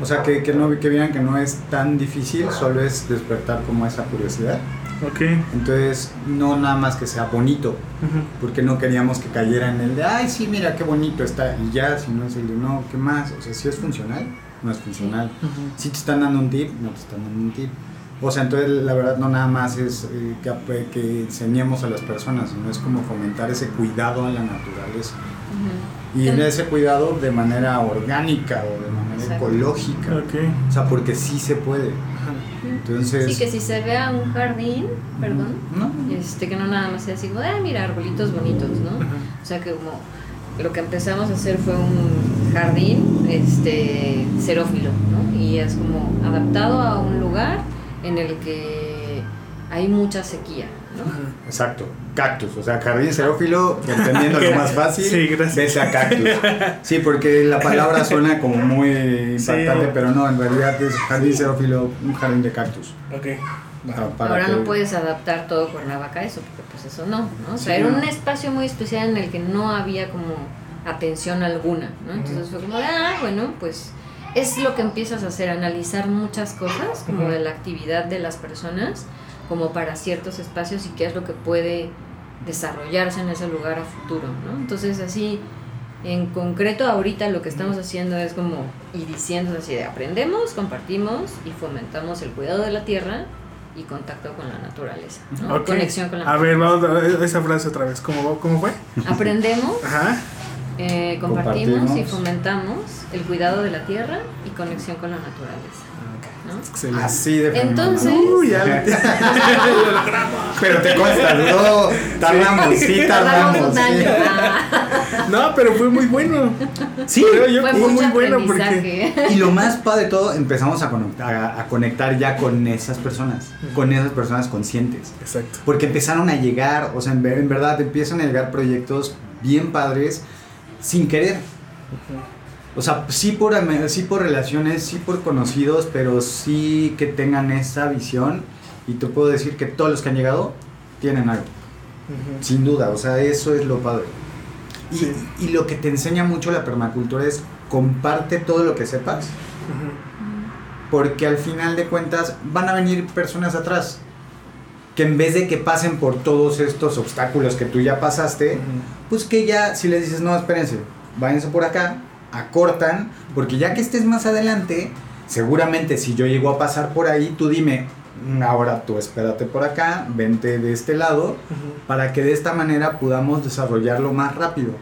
O sea, que, que, no, que vieran que no es tan difícil, solo es despertar como esa curiosidad. Ok. Entonces, no nada más que sea bonito, Ujú. porque no queríamos que cayera en el de, ay, sí, mira qué bonito está, y ya, si no es el de, no, ¿qué más? O sea, si es funcional, no es funcional. Ujú. Si te están dando un tip, no te están dando un tip. O sea, entonces la verdad no nada más es eh, que, que enseñemos a las personas, sino es como fomentar ese cuidado a la naturaleza. Ujú. Y en ese cuidado de manera orgánica o de manera Exacto. ecológica. Ok. O sea, porque sí se puede. Entonces... Sí, que si se vea un jardín, perdón, ¿No? este, que no nada más sea así como, ah, mira, arbolitos bonitos, ¿no? O sea que como lo que empezamos a hacer fue un jardín este xerófilo, ¿no? Y es como adaptado a un lugar en el que hay mucha sequía, ¿no? Exacto, cactus, o sea, jardín xerófilo, entendiendo lo más fácil, Sí, a cactus. Sí, porque la palabra suena como muy impactante, Sí. pero no, en realidad es jardín xerófilo, un jardín de cactus. Ok. Para Ahora que- no puedes adaptar todo Cuernavaca a eso, porque pues eso no, ¿no? O sea, Sí, era no. un espacio muy especial en el que no había como atención alguna, ¿no? Entonces fue como, ah, bueno, pues es lo que empiezas a hacer, analizar muchas cosas, como de la actividad de las personas, como para ciertos espacios y qué es lo que puede desarrollarse en ese lugar a futuro, ¿no? Entonces así, en concreto ahorita lo que estamos haciendo es como, y diciendo así de aprendemos, compartimos y fomentamos el cuidado de la tierra y contacto con la naturaleza, ¿no? Ok. conexión con la A ver, naturaleza. vamos a ver esa frase otra vez. ¿Cómo, cómo fue? Aprendemos, Ajá. Eh, compartimos, y fomentamos el cuidado de la tierra y conexión con la naturaleza, ¿no? Excelente. Así de Entonces-. Uy, ya lo- Pero te consta, no, tardamos, sí tardamos. Tardamos sí. Ah, No, pero fue muy bueno. Sí, yo fue muy bueno porque. Y lo más padre de todo, empezamos a conectar, a, a conectar ya con esas personas, con esas personas conscientes. Exacto. Porque empezaron a llegar, o sea, en, ver- en verdad empiezan a llegar proyectos bien padres sin querer. O sea, sí por, sí por relaciones, sí por conocidos, pero sí que tengan esa visión. Y te puedo decir que todos los que han llegado tienen algo, sin duda. O sea, eso es lo padre. Y, Sí. y lo que te enseña mucho la permacultura es comparte todo lo que sepas Ujú. porque al final de cuentas van a venir personas atrás que en vez de que pasen por todos estos obstáculos que tú ya pasaste, pues que ya si les dices, no, espérense, váyanse por acá, acortan, porque ya que estés más adelante, seguramente si yo llego a pasar por ahí, tú dime, "Mm, ahora tú espérate por acá, vente de este lado, para que de esta manera podamos desarrollarlo más rápido.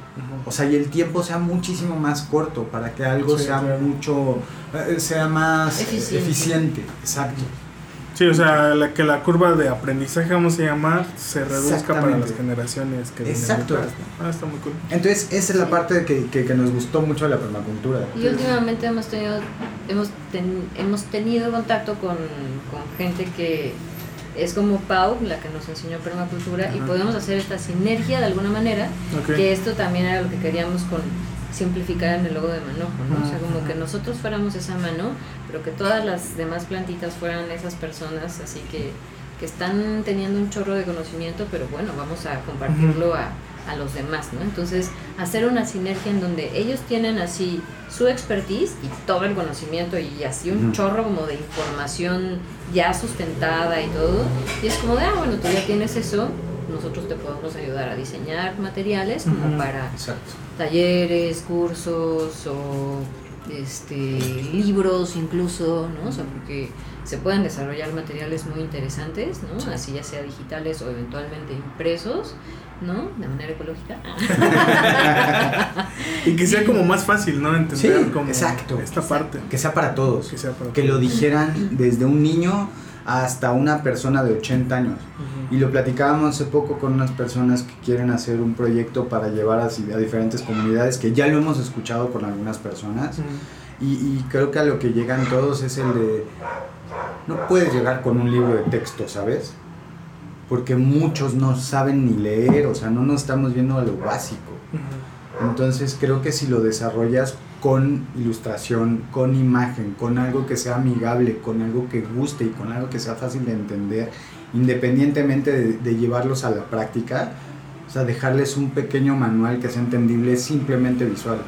O sea, y el tiempo sea muchísimo más corto para que algo Sí, sea claro. mucho, eh, sea más Eficiente. eficiente. Exacto. Sí, o sea, la, que la curva de aprendizaje, vamos a llamar, se reduzca para las generaciones que vienen Exacto. Ah, está muy cool. Entonces, esa es la parte que, que, que nos gustó mucho de la permacultura. Y últimamente hemos tenido, hemos, ten- hemos tenido contacto con, con gente que es como Pau, la que nos enseñó permacultura, y podemos hacer esta sinergia de alguna manera, que esto también era lo que queríamos con simplificar en el logo de manojo, ¿no? O sea, como que nosotros fuéramos esa mano, pero que todas las demás plantitas fueran esas personas, así que, que están teniendo un chorro de conocimiento, pero bueno, vamos a compartirlo a, a los demás, ¿no? Entonces, hacer una sinergia en donde ellos tienen así su expertise y todo el conocimiento y así un chorro como de información ya sustentada y todo, y es como de, ah, bueno, tú ya tienes eso, nosotros te podemos ayudar a diseñar materiales como para Exacto. talleres, cursos o este libros incluso, ¿no? O sea, porque se pueden desarrollar materiales muy interesantes, ¿no? Sí. Así ya sea digitales o eventualmente impresos, ¿no? De manera ecológica. Y que sea como más fácil, ¿no? Entender Sí, como exacto. esta parte. Que sea para todos. Que sea para Que lo dijeran desde un niño hasta una persona de 80 años. Y lo platicábamos hace poco con unas personas que quieren hacer un proyecto para llevar así a diferentes comunidades, que ya lo hemos escuchado con algunas personas. Y, y creo que a lo que llegan todos es el de... No puedes llegar con un libro de texto, ¿sabes? Porque muchos no saben ni leer, o sea, no nos estamos viendo a lo básico. Entonces creo que si lo desarrollas con ilustración, con imagen, con algo que sea amigable, con algo que guste y con algo que sea fácil de entender, independientemente de, de llevarlos a la práctica, o sea, dejarles un pequeño manual que sea entendible simplemente visual.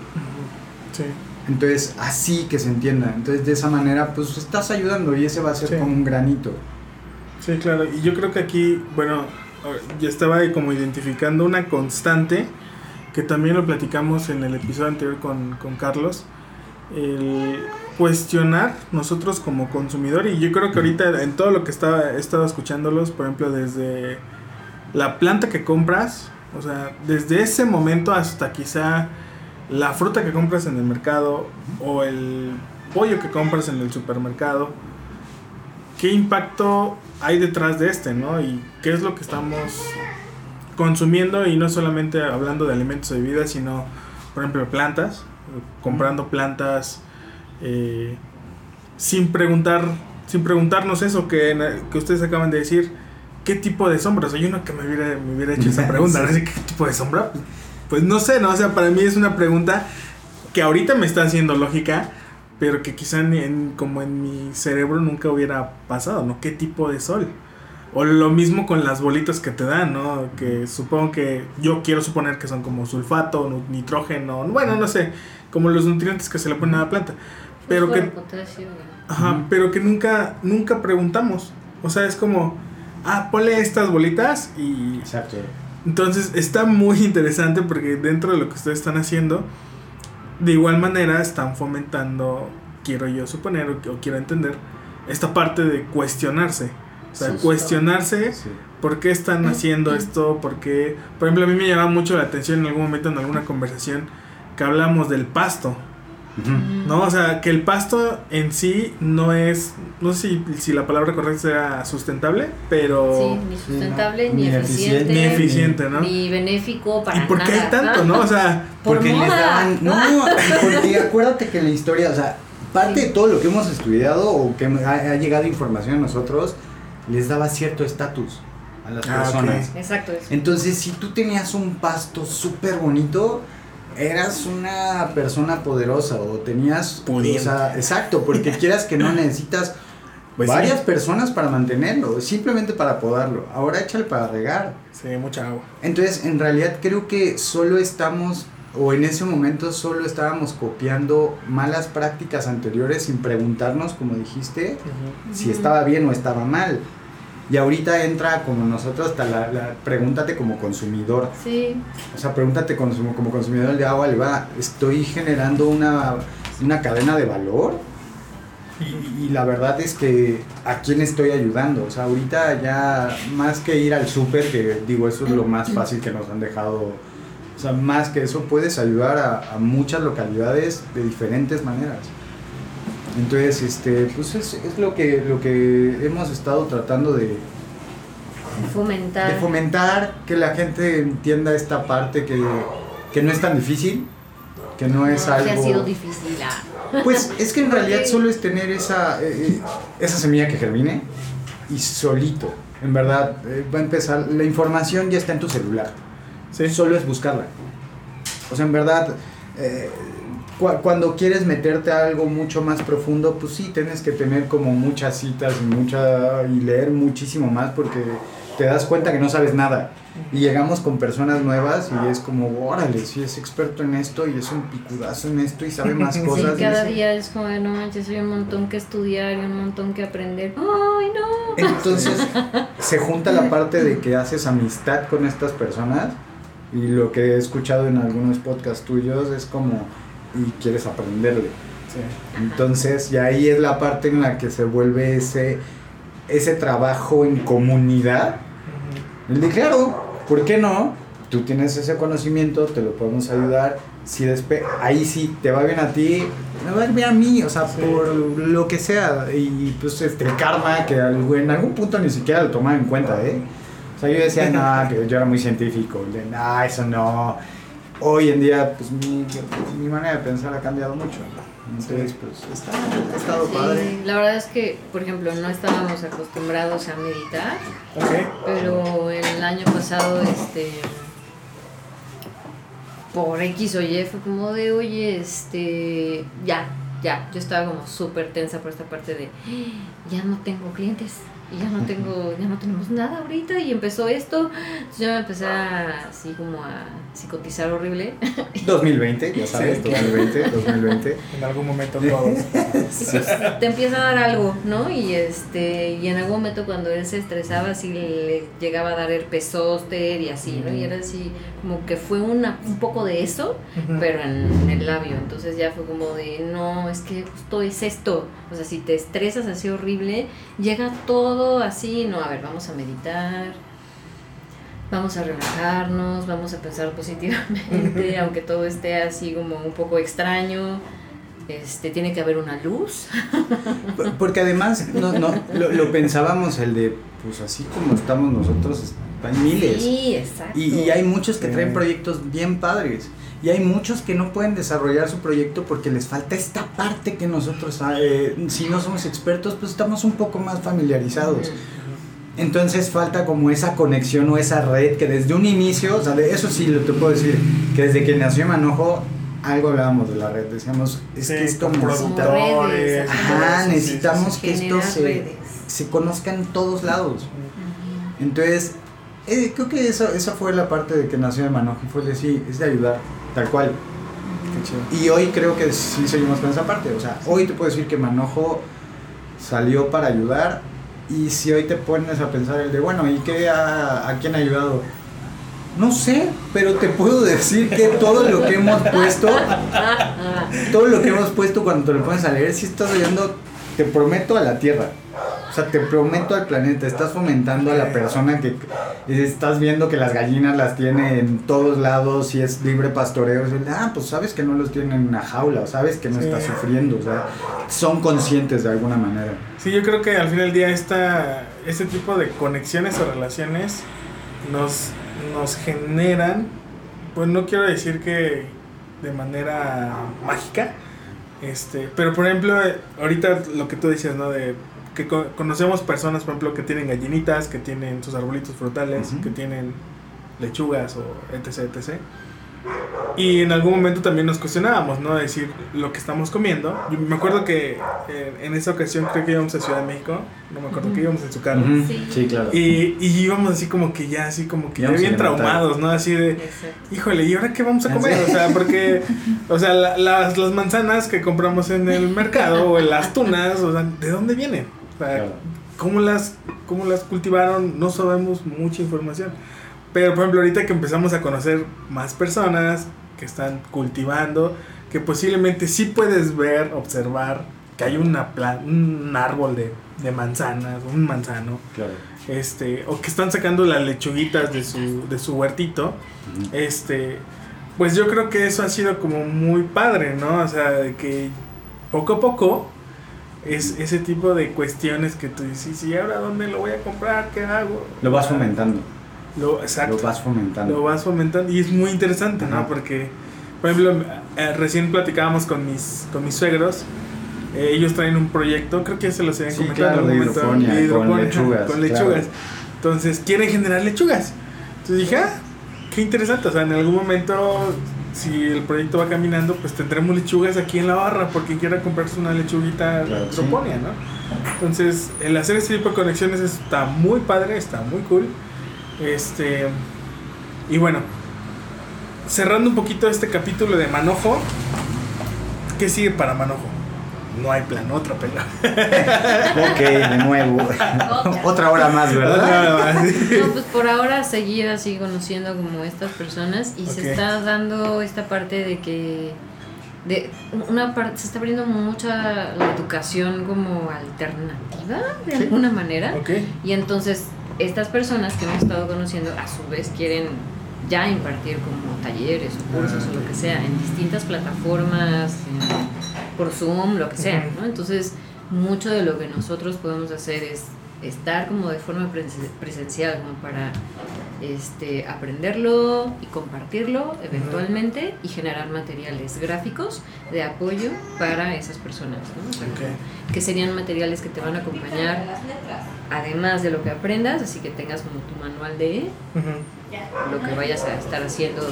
Sí. Entonces, así que se entienda. Entonces, de esa manera, pues estás ayudando y ese va a ser Sí. como un granito. Sí, claro. Y yo creo que aquí, bueno, ya estaba como identificando una constante que también lo platicamos en el episodio anterior con, con Carlos. El cuestionar nosotros como consumidor y yo creo que ahorita en todo lo que estaba, he estado escuchándolos, por ejemplo, desde la planta que compras, o sea, desde ese momento hasta quizá la fruta que compras en el mercado o el pollo que compras en el supermercado, qué impacto hay detrás de este, ¿no? Y qué es lo que estamos consumiendo y no solamente hablando de alimentos o bebidas, sino, por ejemplo, plantas, comprando plantas eh, sin preguntar, sin preguntarnos eso que, que ustedes acaban de decir, ¿qué tipo de sombra? O sea, yo no que me hubiera, me hubiera hecho esa pregunta, ¿no? ¿qué tipo de sombra? Pues, no sé, ¿no? O sea, para mí es una pregunta que ahorita me está haciendo lógica, pero que quizá en, en- como en mi cerebro nunca hubiera pasado, ¿no? ¿Qué tipo de sol? O lo mismo con las bolitas que te dan, ¿no? Que supongo que yo quiero suponer que son como sulfato, nitrógeno, bueno, no sé, como los nutrientes que se le ponen a la planta. Pero que, Fósforo, potasio, ajá, pero que nunca, nunca preguntamos. O sea, es como, ah, ponle estas bolitas y Exacto. entonces está muy interesante porque dentro de lo que ustedes están haciendo, de igual manera están fomentando, quiero yo suponer o, o quiero entender, esta parte de cuestionarse. O sea, cuestionarse Sí. por qué están haciendo esto, por qué... Por ejemplo, a mí me llama mucho la atención en algún momento en alguna conversación que hablamos del pasto. ¿No? O sea, que el pasto en sí no es, no sé si, si la palabra correcta sea sustentable, pero... Sí, ni sustentable, no, ni, ni eficiente, Ni eficiente, ¿no? ni benéfico para ¿Y por qué nada. hay tanto, no? O sea, Por porque les moda. daban. No, porque acuérdate que la historia, o sea, parte Sí. de todo lo que hemos estudiado o que ha, ha llegado información a nosotros, les daba cierto estatus a las Ah, personas. Exacto, eso. Entonces, si tú tenías un pasto súper bonito, eras una persona poderosa o tenías... Pudiente. O sea, exacto, porque quieras que no necesitas Pues sí. varias personas para mantenerlo, simplemente para podarlo. Ahora échale para regar. sí, mucha agua. Entonces, en realidad creo que solo estamos, o en ese momento solo estábamos copiando malas prácticas anteriores sin preguntarnos, como dijiste, si estaba bien o estaba mal. Y ahorita entra como nosotros hasta la, la pregúntate como consumidor. Sí, O sea, pregúntate como, como consumidor de agua, le va, estoy generando una, una cadena de valor. Y, y la verdad es que a quién estoy ayudando. O sea, ahorita ya más que ir al súper, que digo, eso es lo más fácil que nos han dejado. O sea, más que eso puedes ayudar a, a muchas localidades de diferentes maneras. Entonces, este, pues es, es lo, que, lo que hemos estado tratando de, fomentar. de fomentar que la gente entienda esta parte que, que no es tan difícil, que no es No, algo... que ha sido difícil. ah. Pues es que en realidad solo es tener esa, eh, esa semilla que germine y solito. En verdad, eh, va a empezar, la información ya está en tu celular, Sí. solo es buscarla. O sea, en verdad, eh, cuando quieres meterte a algo mucho más profundo, pues sí, tienes que tener como muchas citas y, mucha, y leer muchísimo más porque te das cuenta que no sabes nada. Y llegamos con personas nuevas y es como, órale, sí es experto en esto y es un picudazo en esto y sabe más Sí, cosas. y cada día es como, no manches, hay un montón que estudiar y un montón que aprender. ¡Ay, no! Entonces se junta la parte de que haces amistad con estas personas y lo que he escuchado en algunos podcasts tuyos es como y quieres aprenderle. Sí. Entonces y ahí es la parte en la que se vuelve ese ese trabajo en comunidad. El de claro, ¿por qué no? Tú tienes ese conocimiento, te lo podemos ayudar. Si despe ahí sí te va bien a ti, me va bien a mí, o sea, Sí. por lo que sea. Y pues este el karma, que en algún punto ni siquiera lo tomaba en cuenta, ¿eh? O sea, yo decía, no, que yo era muy científico, de, no, eso no. Hoy en día, pues mi, mi manera de pensar ha cambiado mucho. Entonces, pues está, ha estado padre. La verdad es que, por ejemplo, no estábamos acostumbrados a meditar, Ok. pero el año pasado, este, por X o Y, fue como de, oye, este, ya, ya, yo estaba como súper tensa por esta parte de, "Ah, ya no tengo clientes. Y ya no tengo, ya no tenemos nada ahorita y empezó esto. Entonces yo me empecé a, así como a psicotizar horrible. 2020, ya sabes, Sí, claro. 2020, 2020. En algún momento todos. Pues te empieza a dar algo, ¿no? Y este y en algún momento cuando él se estresaba así le llegaba a dar herpes zóster y así, ¿no? Y era así como que fue una, un poco de eso, pero en el labio. Entonces ya fue como de, no, es que justo es esto. O sea, si te estresas así horrible, llega todo así, no, a ver, vamos a meditar. Vamos a relajarnos, vamos a pensar positivamente, aunque todo esté así como un poco extraño. Este, tiene que haber una luz. Porque además, no, no, lo, lo pensábamos el de, pues así como estamos nosotros, hay miles. Sí, exacto. Y, y hay muchos que traen proyectos bien padres. Y hay muchos que no pueden desarrollar su proyecto porque les falta esta parte que nosotros, ah, eh, si no somos expertos, pues estamos un poco más familiarizados. Entonces falta como esa conexión o esa red que desde un inicio, o sea, de eso sí lo te puedo decir, que desde que nació Manojo, algo hablábamos de la red, decíamos, es Sí, que esto necesita... Ajá, sí, necesitamos sí, que esto se, redes. se conozca en todos lados. Entonces, eh, creo que esa, esa fue la parte de que nació de Manojo, fue de sí, es de ayudar, tal cual. Y hoy creo que sí seguimos con esa parte. O sea, hoy te puedo decir que Manojo salió para ayudar. Y si hoy te pones a pensar el de, bueno, ¿y qué a, a quién ha ayudado? No sé, pero te puedo decir que todo lo que hemos puesto, todo lo que hemos puesto cuando te lo pones a leer, sí estás ayudando, te prometo, a la tierra. O sea, te prometo al planeta, estás fomentando a la persona que estás viendo que las gallinas las tiene en todos lados y es libre pastoreo. Ah, pues sabes que no los tienen en una jaula, o sabes que no Sí. está sufriendo, o sea, son conscientes de alguna manera. Sí, yo creo que al final del día esta, este tipo de conexiones o relaciones nos, nos generan, pues no quiero decir que de manera mágica, este, pero por ejemplo, eh, ahorita lo que tú decías, ¿no? De que co- conocemos personas, por ejemplo, que tienen gallinitas, que tienen sus arbolitos frutales, que tienen lechugas o etc, etc. Y en algún momento también nos cuestionábamos, ¿no? Decir lo que estamos comiendo. Yo me acuerdo que eh, en esa ocasión creo que íbamos a Ciudad de México, no me acuerdo que íbamos en su carro. Ujú, Sí. Sí, claro. Y, y íbamos así como que ya, así como que ya bien traumados, ¿no? Así de, Exacto. híjole, ¿y ahora qué vamos a ¿En comer? O sea, porque, o sea, la- las, las manzanas que compramos en el mercado o en las tunas, o sea, ¿de dónde vienen? O sea, Claro. ¿cómo, las, ¿cómo las cultivaron? No sabemos mucha información. Pero, por ejemplo, ahorita que empezamos a conocer más personas que están cultivando, que posiblemente sí puedes ver, observar que hay una un árbol de, de manzanas, un manzano, Claro. este, o que están sacando las lechuguitas de su, de su huertito, este, pues yo creo que eso ha sido como muy padre, ¿no? O sea, de que poco a poco es ese tipo de cuestiones que tú dices, ¿y ahora dónde lo voy a comprar? ¿Qué hago? Lo vas fomentando. Lo, exacto. Lo vas fomentando. Lo vas fomentando y es muy interesante, ¿no? Ajá. Porque, por ejemplo, eh, recién platicábamos con mis, con mis suegros. eh, ellos traen un proyecto, creo que ya se los habían Sí, comentado claro, en algún momento, hidroponía, de con hidroponía, lechugas, Con claro. lechugas. Entonces, quieren generar lechugas. Entonces dije, ah, qué interesante. O sea, en algún momento, si el proyecto va caminando, pues tendremos lechugas aquí en la barra, porque quiera comprarse una lechuguita Claro, sí. hidroponía, ¿no? Entonces, el hacer este tipo de conexiones está muy padre, está muy cool. Este. Y bueno, cerrando un poquito este capítulo de Manojo, ¿qué sigue para Manojo? No hay plan, otra pelea. Ok, de nuevo. Otra hora más, ¿verdad? No, pues por ahora seguir así conociendo como estas personas y se está dando esta parte de que de una parte se está abriendo mucha la educación como alternativa de Sí. alguna manera ok. y entonces estas personas que hemos estado conociendo a su vez quieren ya impartir como talleres o cursos o lo que sea en distintas plataformas en- por Zoom lo que sea. ¿no? entonces mucho de lo que nosotros podemos hacer es estar como de forma presen- presencial como para este aprenderlo y compartirlo eventualmente y generar materiales gráficos de apoyo para esas personas ¿no? O sea, que serían materiales que te van a acompañar además de lo que aprendas, así que tengas como tu manual de lo que vayas a estar haciendo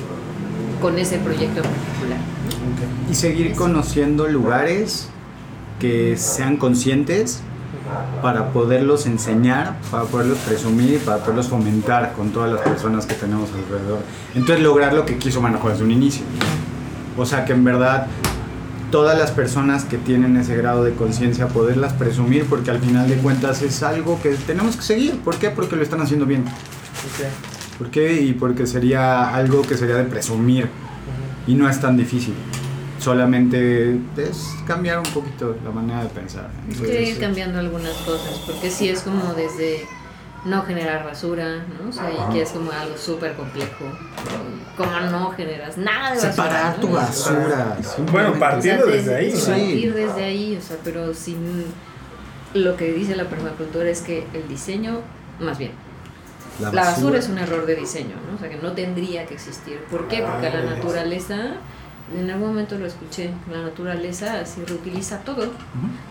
con ese proyecto en particular. Y seguir conociendo lugares que sean conscientes para poderlos enseñar, para poderlos presumir, para poderlos fomentar con todas las personas que tenemos alrededor. Entonces lograr lo que quiso Manojo desde un inicio. O sea que en verdad todas las personas que tienen ese grado de conciencia poderlas presumir porque al final de cuentas es algo que tenemos que seguir. ¿Por qué? Porque lo están haciendo bien. ¿Por qué? Y porque sería algo que sería de presumir y no es tan difícil. Solamente es cambiar un poquito la manera de pensar. Es Entonces, que ir cambiando algunas cosas, porque sí es como desde no generar basura, ¿no? O sea, y que es como algo súper complejo. Como no generas nada de basura. Separar ¿no? tu basura. Bueno, partiendo O sea, desde ahí. Sí. Partir desde ahí, o sea, pero sin. Lo que dice la permacultura es que el diseño, más bien, la basura es un error de diseño, ¿no? O sea, que no tendría que existir. ¿Por qué? Porque la Ah, naturaleza en algún momento lo escuché, la naturaleza así reutiliza todo,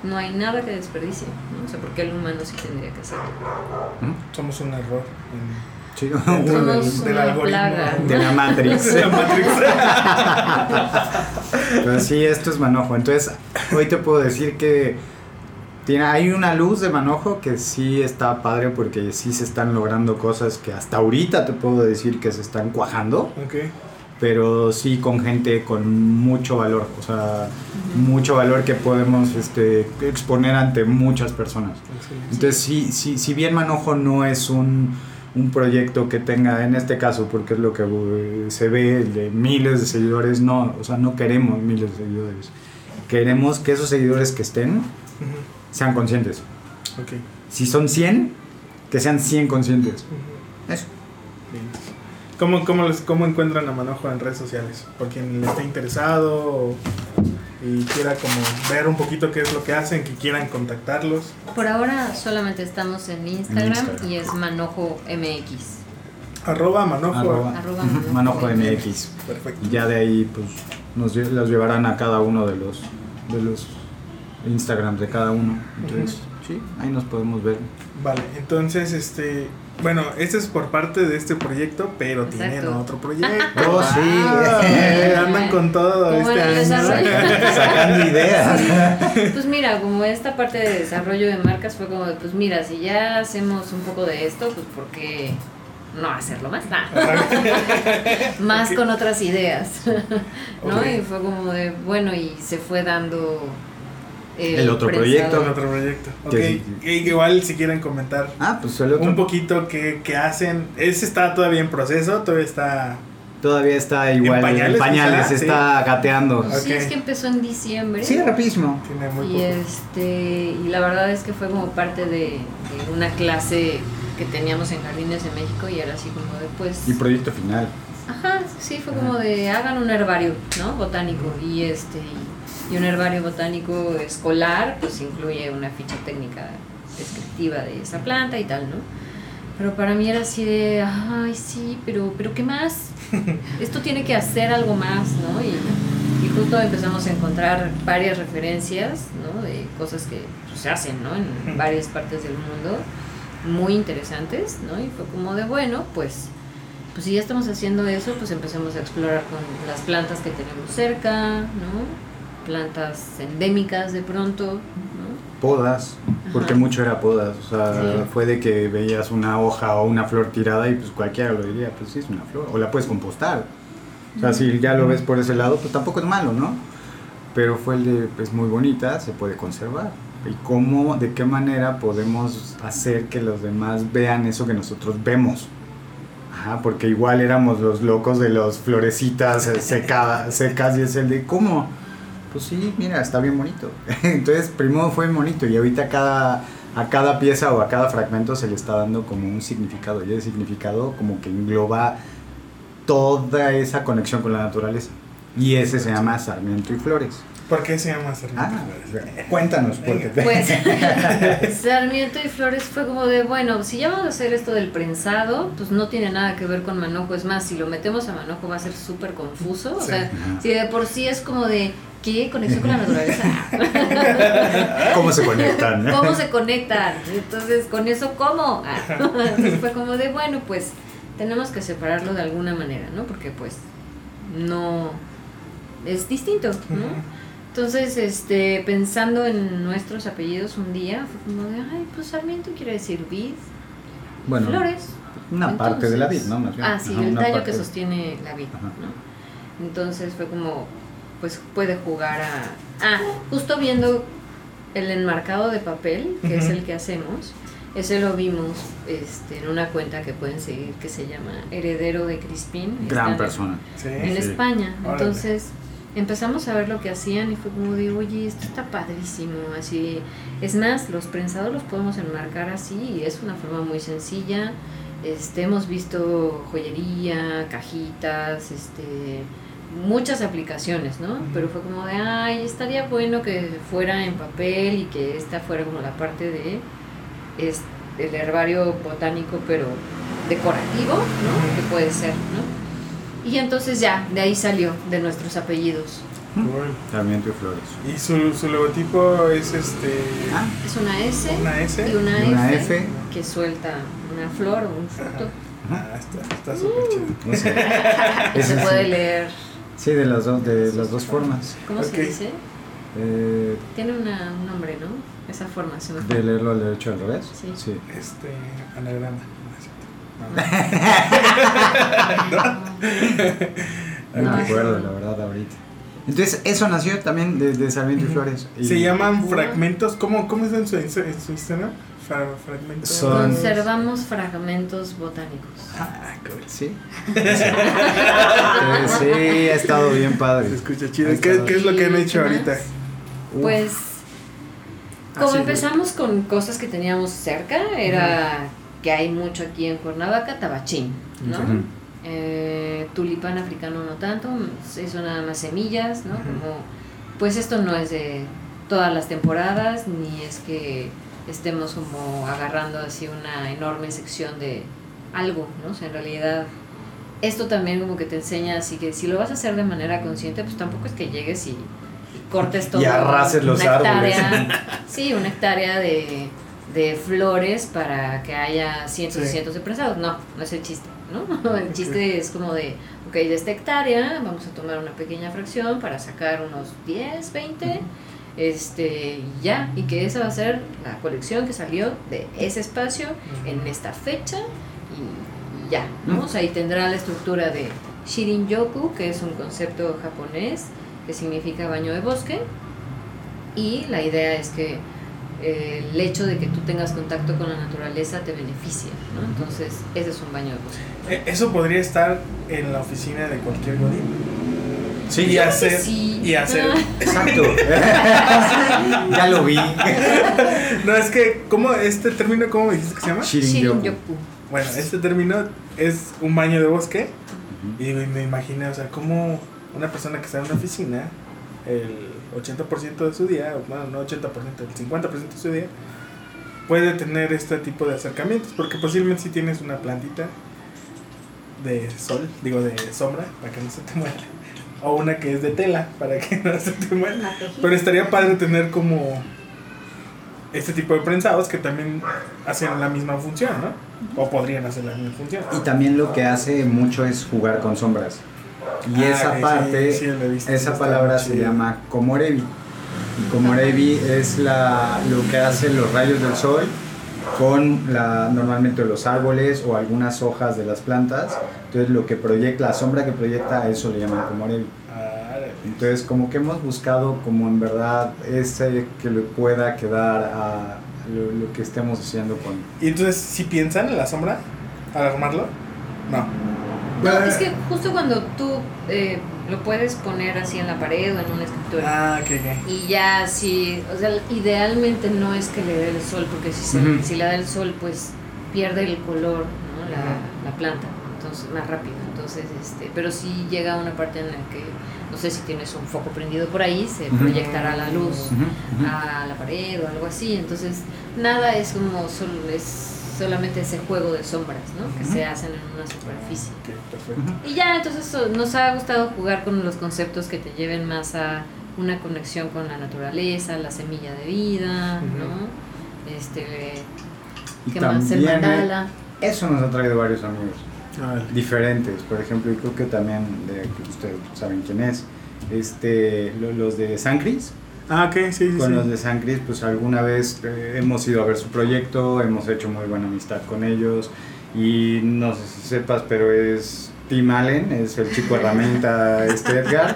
no hay nada que desperdicie, ¿no? O sea, porque el humano sí tendría que hacerlo. Somos un error. en- Sí, del- Somos del una algoritmo. plaga. de la Matrix. De la Matrix. Pero sí, esto es manojo. Entonces, hoy te puedo decir que tiene, hay una luz de manojo que sí está padre porque sí se están logrando cosas que hasta ahorita te puedo decir que se están cuajando, ok. Pero sí con gente con mucho valor, o sea, mucho valor que podemos este, exponer ante muchas personas. Entonces, sí, sí, si bien Manojo no es un, un proyecto que tenga, en este caso, porque es lo que eh, se ve, de miles de seguidores, no, o sea, no queremos miles de seguidores. Queremos que esos seguidores que estén sean conscientes. Si son 100, que sean 100 conscientes. Eso. ¿Cómo, cómo, les, ¿Cómo encuentran a Manojo en redes sociales? Por quien le esté interesado o- y quiera como ver un poquito qué es lo que hacen, que quieran contactarlos. Por ahora solamente estamos en Instagram, Instagram. y es Manojo MX. Arroba Manojo. Arroba, Manojo Manojo MX. Perfecto. Y ya de ahí, pues, nos los llevarán a cada uno de los, de los Instagrams de cada uno. Entonces, sí, ahí nos podemos ver. Vale, entonces, este, bueno, este es por parte de este proyecto, pero tienen Exacto. otro proyecto. Oh, sí. Ah, andan con todo Como este año. Sacando ideas. Pues mira, como esta parte de desarrollo de marcas fue como de, pues mira, si ya hacemos un poco de esto, pues ¿por qué no hacerlo más? Más con otras ideas, ¿no? Y fue como de, bueno, y se fue dando El otro Con proyecto. otro proyecto. Ok, Que- y igual si quieren comentar Ah, pues el otro un poquito qué, qué hacen. Ese está todavía en proceso, todavía está... todavía está igual. ¿En pañales, pañales, quizá? está gateando. Ok. Sí, es que empezó en diciembre. Sí, rapidísimo. Tiene muy Y poco. este y la verdad es que fue como parte de, de una clase que teníamos en Jardines de México y era así como de pues Y proyecto final. ajá sí fue como de hagan un herbario no botánico y este y, y un herbario botánico escolar pues incluye una ficha técnica descriptiva de esa planta y tal no pero para mí era así de ay sí pero pero qué más esto tiene que hacer algo más no y y justo empezamos a encontrar varias referencias, ¿no? De cosas que pues, se hacen, ¿no? En varias partes del mundo, muy interesantes, ¿no? Y fue como de, bueno, pues, pues si ya estamos haciendo eso, pues empecemos a explorar con las plantas que tenemos cerca, ¿no? Plantas endémicas de pronto, ¿no? Podas, porque mucho era podas. O sea, Sí. fue de que veías una hoja o una flor tirada y pues cualquiera lo diría, pues sí, es una flor. O la puedes compostar. O sea, si ya lo ves por ese lado, pues tampoco es malo, ¿no? Pero fue el de, pues muy bonita, se puede conservar. ¿Y cómo, de qué manera podemos hacer que los demás vean eso que nosotros vemos? Ajá, porque igual éramos los locos de las florecitas eh, secadas, secas y es el de, ¿cómo? Pues sí, mira, está bien bonito. Entonces, primero fue bonito y ahorita cada, a cada pieza o a cada fragmento se le está dando como un significado. Y ese significado como que engloba toda esa conexión con la naturaleza. Y ese se llama Sarmiento y Flores. ¿Por qué se llama Sarmiento Ah, y Flores? cuéntanos, porque te- Pues Sarmiento y Flores fue como de, bueno, si ya vamos a hacer esto del prensado, pues no tiene nada que ver con manojo. Es más, si lo metemos a manojo va a ser súper confuso. O Sí. sea, Ajá. si de por sí es como de, ¿qué? Conexión con la naturaleza. ¿Cómo se conectan? ¿Cómo se conectan? Entonces, ¿con eso cómo? Ah, Entonces fue como de, bueno, pues tenemos que separarlo de alguna manera, ¿no? Porque pues no es distinto, ¿no? Entonces, este, pensando en nuestros apellidos un día, fue como de, ay, pues Sarmiento quiere decir vid, Bueno, flores. una parte de la vid, ¿no? Más bien. Ah, sí, Ajá, el tallo parte. que sostiene la vid. ¿no? Entonces fue como, pues puede jugar a... Ah, justo viendo el enmarcado de papel, que es el que hacemos, ese lo vimos este, en una cuenta que pueden seguir que se llama Heredero de Crispín. Gran en- persona. Sí. En Sí. España. Órale. Entonces empezamos a ver lo que hacían y fue como de, oye, esto está padrísimo. Así, es más, los prensados los podemos enmarcar así y es una forma muy sencilla. Este, hemos visto joyería, cajitas, este, muchas aplicaciones, ¿no? Ujú. Pero fue como de, ay, estaría bueno que fuera en papel y que esta fuera como la parte de es, el herbario botánico, pero decorativo, ¿no? Que puede ser, ¿no? Y entonces ya, de ahí salió, de nuestros apellidos. Cool. Sarmiento y Flores. Y su, su logotipo es este. Ah, Es una S Una S. y una, Y una F, F. que suelta una flor o un fruto. Ah, está está súper chido. no sé. Se puede leer, Sí, de las dos, de las dos formas. ¿cómo se dice? Eh, Tiene una, un nombre, ¿no? Esa forma, se me de leerlo al derecho al revés. Sí. sí. Este. Anagrama. No. No. No No, me acuerdo, la verdad, ahorita. Entonces, eso nació también de, de Sarmiento y Flores. Y Se llaman fragmentos. ¿Cómo, cómo es en su, en su Instagram? Fra- fragmentos. Son- Conservamos fragmentos botánicos. Ah, cool. Sí. Sí, ha estado bien padre. Se escucha chido. ¿Qué, qué es lo que han ¿Y hecho ahorita? Uf. Pues, como Así de- empezamos con cosas que teníamos cerca, era que hay mucho aquí en Cuernavaca, tabachín, ¿no? Eh, tulipán africano no tanto, eso nada más semillas, ¿no? Como, pues esto no es de todas las temporadas, ni es que estemos como agarrando así una enorme sección de algo, ¿no? O sea, en realidad esto también como que te enseña así que si lo vas a hacer de manera consciente, pues tampoco es que llegues y, y cortes todo. Y arrases los una árboles. hectárea, sí, una hectárea de, de flores para que haya cientos y cientos de prensados. No, no es el chiste, ¿no? El chiste es como de, ok, de esta hectárea vamos a tomar una pequeña fracción para sacar unos 10, 20, este, ya, y que esa va a ser la colección que salió de ese espacio en esta fecha y, y ya, ¿no? O sea, y tendrá la estructura de Shirin-yoku, que es un concepto japonés que significa baño de bosque, y la idea es que eh, el hecho de que tú tengas contacto con la naturaleza te beneficia, ¿no? Entonces, ese es un baño de bosque. Eh, Eso podría estar en la oficina de cualquier godín. Sí, y hacer. sí. Y hacer. Ah. Exacto. ya lo vi. No, es que, ¿cómo este término, cómo me dijiste que se llama? Shirin-yoku. Bueno, este término es un baño de bosque. Y me imaginé, o sea, como una persona que está en una oficina, el 80% de su día, bueno, no 80%, el 50% de su día, puede tener este tipo de acercamientos. Porque posiblemente si tienes una plantita de sol, digo de sombra, para que no se te muera. O una que es de tela, para que no se te muera. Pero estaría padre tener como este tipo de prensados que también hacen la misma función, ¿no? O podrían hacer la misma función. Y también lo que hace mucho es jugar con sombras. Y Ah, esa sí, parte, sí, esa palabra se llama komorebi. Y komorebi es la, lo que hacen los rayos del sol con la, normalmente los árboles o algunas hojas de las plantas. Entonces lo que proyecta, la sombra que proyecta, a eso le llaman komorebi. Ah, Entonces como que hemos buscado como en verdad ese que le pueda quedar a lo, lo que estemos haciendo con... Y entonces, si piensan en la sombra, al armarlo, no. No, es que justo cuando tú eh, lo puedes poner así en la pared o en una escritura. Ah, ok, ok. Y ya si, o sea, idealmente no es que le dé el sol, porque si, se- si le da el sol, pues pierde el color, ¿no? la, Ujú. la planta, entonces más rápido. Entonces, este, pero si llega a una parte en la que, no sé si tienes un foco prendido por ahí, se proyectará la luz a la pared o algo así. Entonces, nada es como solo, es solamente ese juego de sombras, ¿no? Que se hacen en una superficie. Perfecto. Y ya, entonces nos ha gustado jugar con los conceptos que te lleven más a una conexión con la naturaleza, la semilla de vida, Ujú. ¿no? Este, Y ¿qué más? El eh, mandala. Eso nos ha traído varios amigos Vale. diferentes. Por ejemplo, y creo que también de que ustedes saben quién es. Este, lo- los de San Cris. Ah, ok, sí, sí. Con sí. los de San Cris, pues alguna vez eh, hemos ido a ver su proyecto, hemos hecho muy buena amistad con ellos. Y no sé si sepas, pero es Tim Allen, es el chico herramienta este Edgar.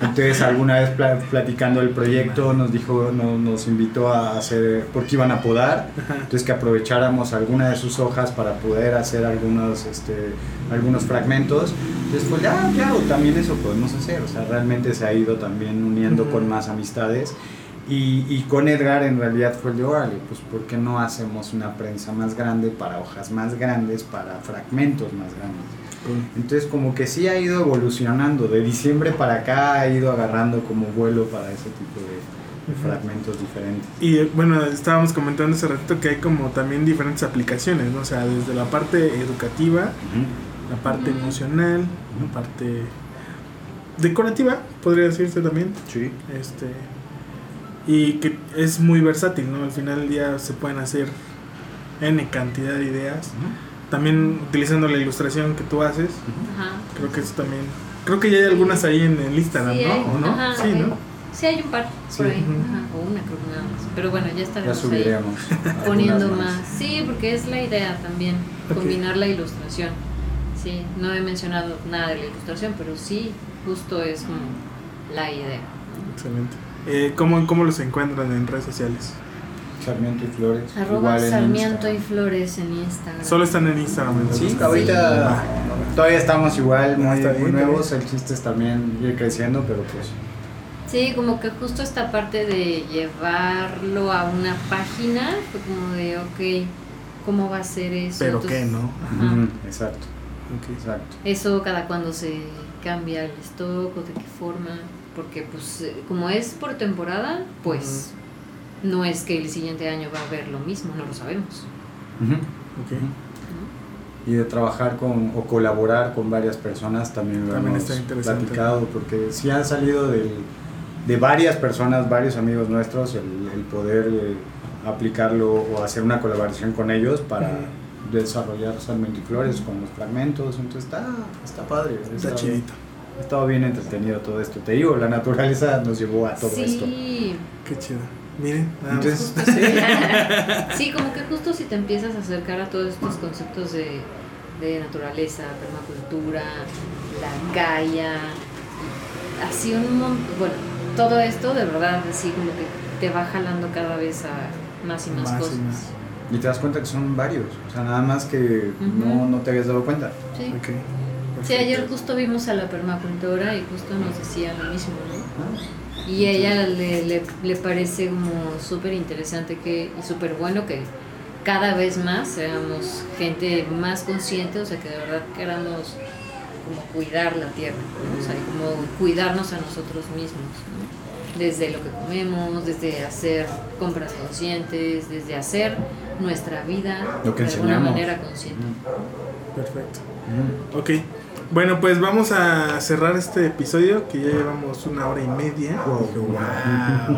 Entonces alguna vez pla- platicando el proyecto nos dijo, no- nos invitó a hacer, porque iban a podar, entonces que aprovecháramos alguna de sus hojas para poder hacer algunos, este, algunos fragmentos. Entonces pues ya, claro, también eso podemos hacer, o sea, realmente se ha ido también uniendo con más amistades. Y, y con Edgar en realidad fue el de, órale, pues ¿por qué no hacemos una prensa más grande para hojas más grandes, para fragmentos más grandes? Entonces como que sí ha ido evolucionando, de diciembre para acá ha ido agarrando como vuelo para ese tipo de, fragmentos diferentes. Y bueno, estábamos comentando hace ratito que hay como también diferentes aplicaciones, ¿no? O sea, desde la parte educativa la parte emocional, la parte decorativa, podría decirse también. Sí. Este y que es muy versátil, ¿no? Al final del día se pueden hacer n cantidad de ideas. También utilizando la ilustración que tú haces, Ajá. creo que eso también. Creo que ya hay algunas ahí en el Instagram, Sí, hay, ¿no? ¿O no? ajá, sí, hay- ¿no? Sí, hay un par por Sí. ahí. Ajá, o una creo que nada más. Pero bueno, ya Ya estaremos ahí subiremos. poniendo más. Sí, porque es la idea también, combinar la ilustración. Sí, no he mencionado nada de la ilustración, pero sí, justo es como la idea. Excelente. Eh, ¿cómo, ¿Cómo los encuentran en redes sociales? Sarmiento y Flores. Arroba Sarmiento y. Flores en Instagram. Solo están en Instagram. en Sí, ahorita todavía estamos igual, muy, muy bien, nuevos. El chiste es también ir creciendo, pero pues. Sí, como que justo esta parte de llevarlo a una página fue como de, ok, ¿cómo va a ser eso? Pero Entonces, qué, ¿no? ajá. exacto, exacto. Eso cada cuando se cambia el stock o de qué forma, porque pues eh, como es por temporada, pues no es que el siguiente año va a haber lo mismo, no lo sabemos. Y de trabajar con o colaborar con varias personas también lo También hemos está platicado, porque sí han salido del- de varias personas, varios amigos nuestros, el, el poder eh, aplicarlo o hacer una colaboración con ellos para desarrollar Sarmiento y Flores con los fragmentos. Entonces está, está padre. Está chidito. Ha estado bien entretenido todo esto. Te digo, la naturaleza nos llevó a todo esto. sí, Qué chido. Miren, nada más. Entonces, justo sí. Sí, como que justo si te empiezas a acercar a todos estos conceptos de, de naturaleza, permacultura, la Gaia, así un montón, bueno, todo esto de verdad, así como que te va jalando cada vez a más y más, Más y cosas. más. y te das cuenta que son varios. O sea, nada más que no, no te habías dado cuenta. Sí. Sí, ayer justo vimos a la permacultora y justo nos decía lo mismo, ¿no? Y a ella le, le, le parece como súper interesante que, y súper bueno que cada vez más seamos gente más consciente, o sea, que de verdad queramos como cuidar la tierra, ¿no? o sea, y como cuidarnos a nosotros mismos, ¿no? desde lo que comemos, desde hacer compras conscientes, desde hacer nuestra vida Lo que de alguna enseñamos. manera consciente. Perfecto. Ujú. Ok. Bueno, pues vamos a cerrar este episodio que ya llevamos una hora y media. Wow. Dije, "Guau,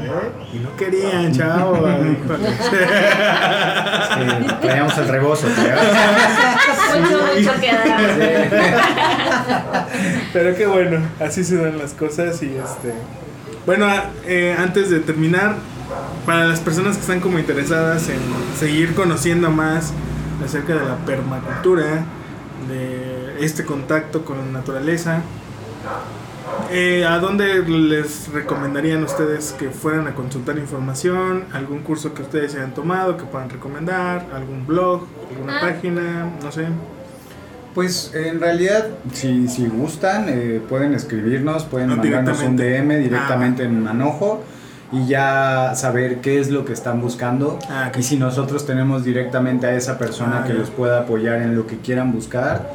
¿eh? Y no querían, chao. Sí, traíamos el rebozo. Mucho, mucho que dar. Pero qué bueno, así se dan las cosas y este... Bueno, eh, antes de terminar, para las personas que están como interesadas en seguir conociendo más acerca de la permacultura, de este contacto con la naturaleza, eh, ¿a dónde les recomendarían ustedes que fueran a consultar información? ¿Algún curso que ustedes hayan tomado que puedan recomendar? ¿Algún blog? ¿Alguna Ah. página? No sé. Pues en realidad, si, si gustan, eh, pueden escribirnos, pueden Ah, mandarnos un. DM directamente Ah. en Manojo y ya saber qué es lo que están buscando. Ah, ok. Y si nosotros tenemos directamente a esa persona Ah, que ya. los pueda apoyar en lo que quieran buscar,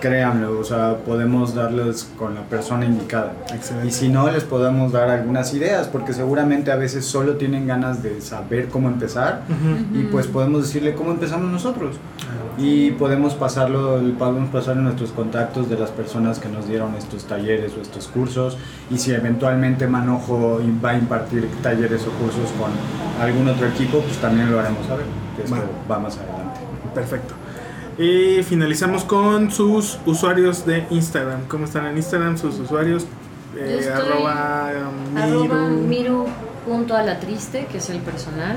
créanlo, o sea, podemos darles con la persona indicada. Excelente. Y si no, les podemos dar algunas ideas, porque seguramente a veces solo tienen ganas de saber cómo empezar Ujú. y pues podemos decirle cómo empezamos nosotros. Ah, Y podemos pasarlo, podemos pasar nuestros contactos de las personas que nos dieron estos talleres o estos cursos. Y si eventualmente Manojo va a impartir talleres o cursos con algún otro equipo, pues también lo haremos saber. Que esto Va. va más adelante. Perfecto. Y finalizamos con sus usuarios de Instagram. ¿Cómo están en Instagram sus usuarios? Eh, Yo arroba Arroba miru. miru punto a la triste, que es el personal.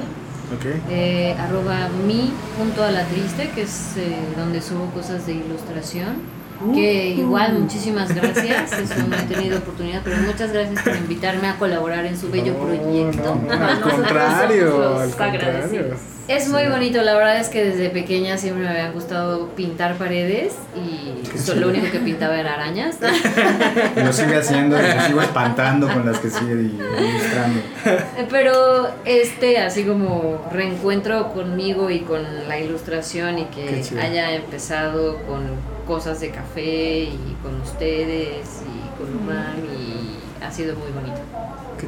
Ok. Eh, arroba mi punto a la triste, que es eh, donde subo cosas de ilustración. Que igual, muchísimas gracias. Eso no he tenido oportunidad, pero muchas gracias por invitarme a colaborar en su bello No, proyecto. no, no, al contrario, al contrario. Es muy bonito, la verdad es que desde pequeña siempre me habían gustado pintar paredes y Qué so- chido. lo único que pintaba eran arañas. Y lo sigue haciendo y lo sigo espantando con las que sigue ilustrando. Pero este, así como reencuentro conmigo y con la ilustración y que haya empezado con cosas de café y con ustedes y con Umar y ha sido muy bonito.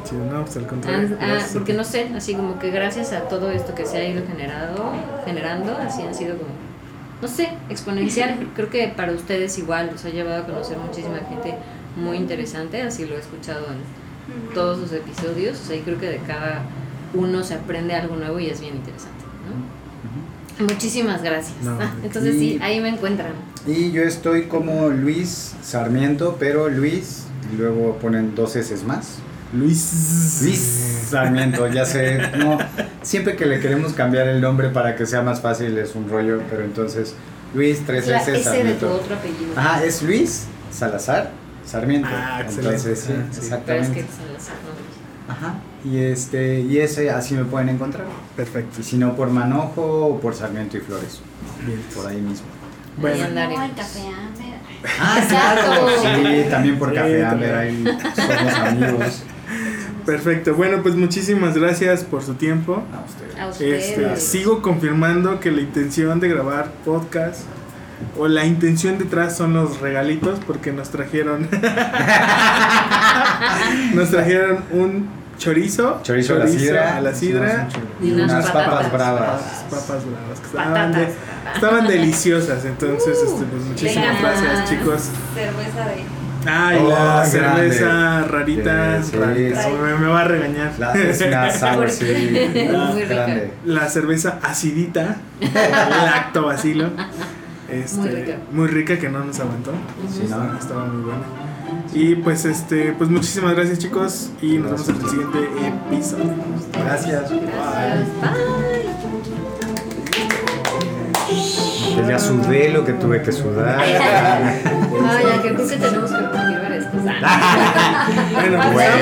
Qué chido, no, pues al Ah, contrario. ah, gracias a porque no sé, así como que gracias a todo esto que se ha ido generado, generando, así han sido como no sé, exponencial. Creo que para ustedes igual los ha llevado a conocer muchísima gente muy interesante, así lo he escuchado en todos los episodios, o sea, y creo que de cada uno se aprende algo nuevo y es bien interesante, ¿no? Muchísimas gracias. No, Entonces y- sí, ahí me encuentran. Y yo estoy como Luis Sarmiento, pero Luis, y luego ponen dos S más. Luis. Luis Sarmiento, ya sé, no, siempre que le queremos cambiar el nombre para que sea más fácil es un rollo, pero entonces Luis tres Es la S S de tu Sarmiento. otro apellido. Ajá, es Luis Salazar Sarmiento. Ah, excelente. Entonces sí, Ah, sí. Pero es exactamente. que Salazar, ¿no? Ajá. Y este y ese así me pueden encontrar. Perfecto. Y si no por Manojo o por Sarmiento y Flores, Bien. por ahí mismo. Bueno, andaremos. No, el café Amber. Ah, Exacto. Sí, también por Sí, Café. Amber ahí somos amigos. Perfecto. Bueno, pues muchísimas gracias por su tiempo. A ustedes. A ustedes. Este, sigo confirmando que la intención de grabar podcast o la intención detrás son los regalitos porque nos trajeron nos trajeron un chorizo, Chorizo a la sidra. a la sidra Y unas unas papas patatas. bravas. papas bravas que estaban, Patatas. de- estaban deliciosas entonces este, pues muchísimas venga. gracias chicos Cerveza de. Ay Oh, la grande. cerveza rarita, Sí. Me, me va a regañar La, es una sour, Porque sí. es muy rica. grande. la cerveza acidita, lactobacilo. Este, Muy rica. muy rica que no nos aguantó. Sí, Estaba- ¿no? Estaba muy buena. Y pues este, pues muchísimas gracias chicos y nos vemos en el siguiente episodio. Gracias. Gracias. Bye. Que ya sudé lo que tuve que sudar. Ay, ya que creo que tenemos que confirmar esto. Bueno, Bueno.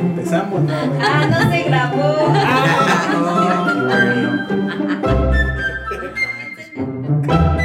empezamos. ¿no? Ah, no se grabó. bueno.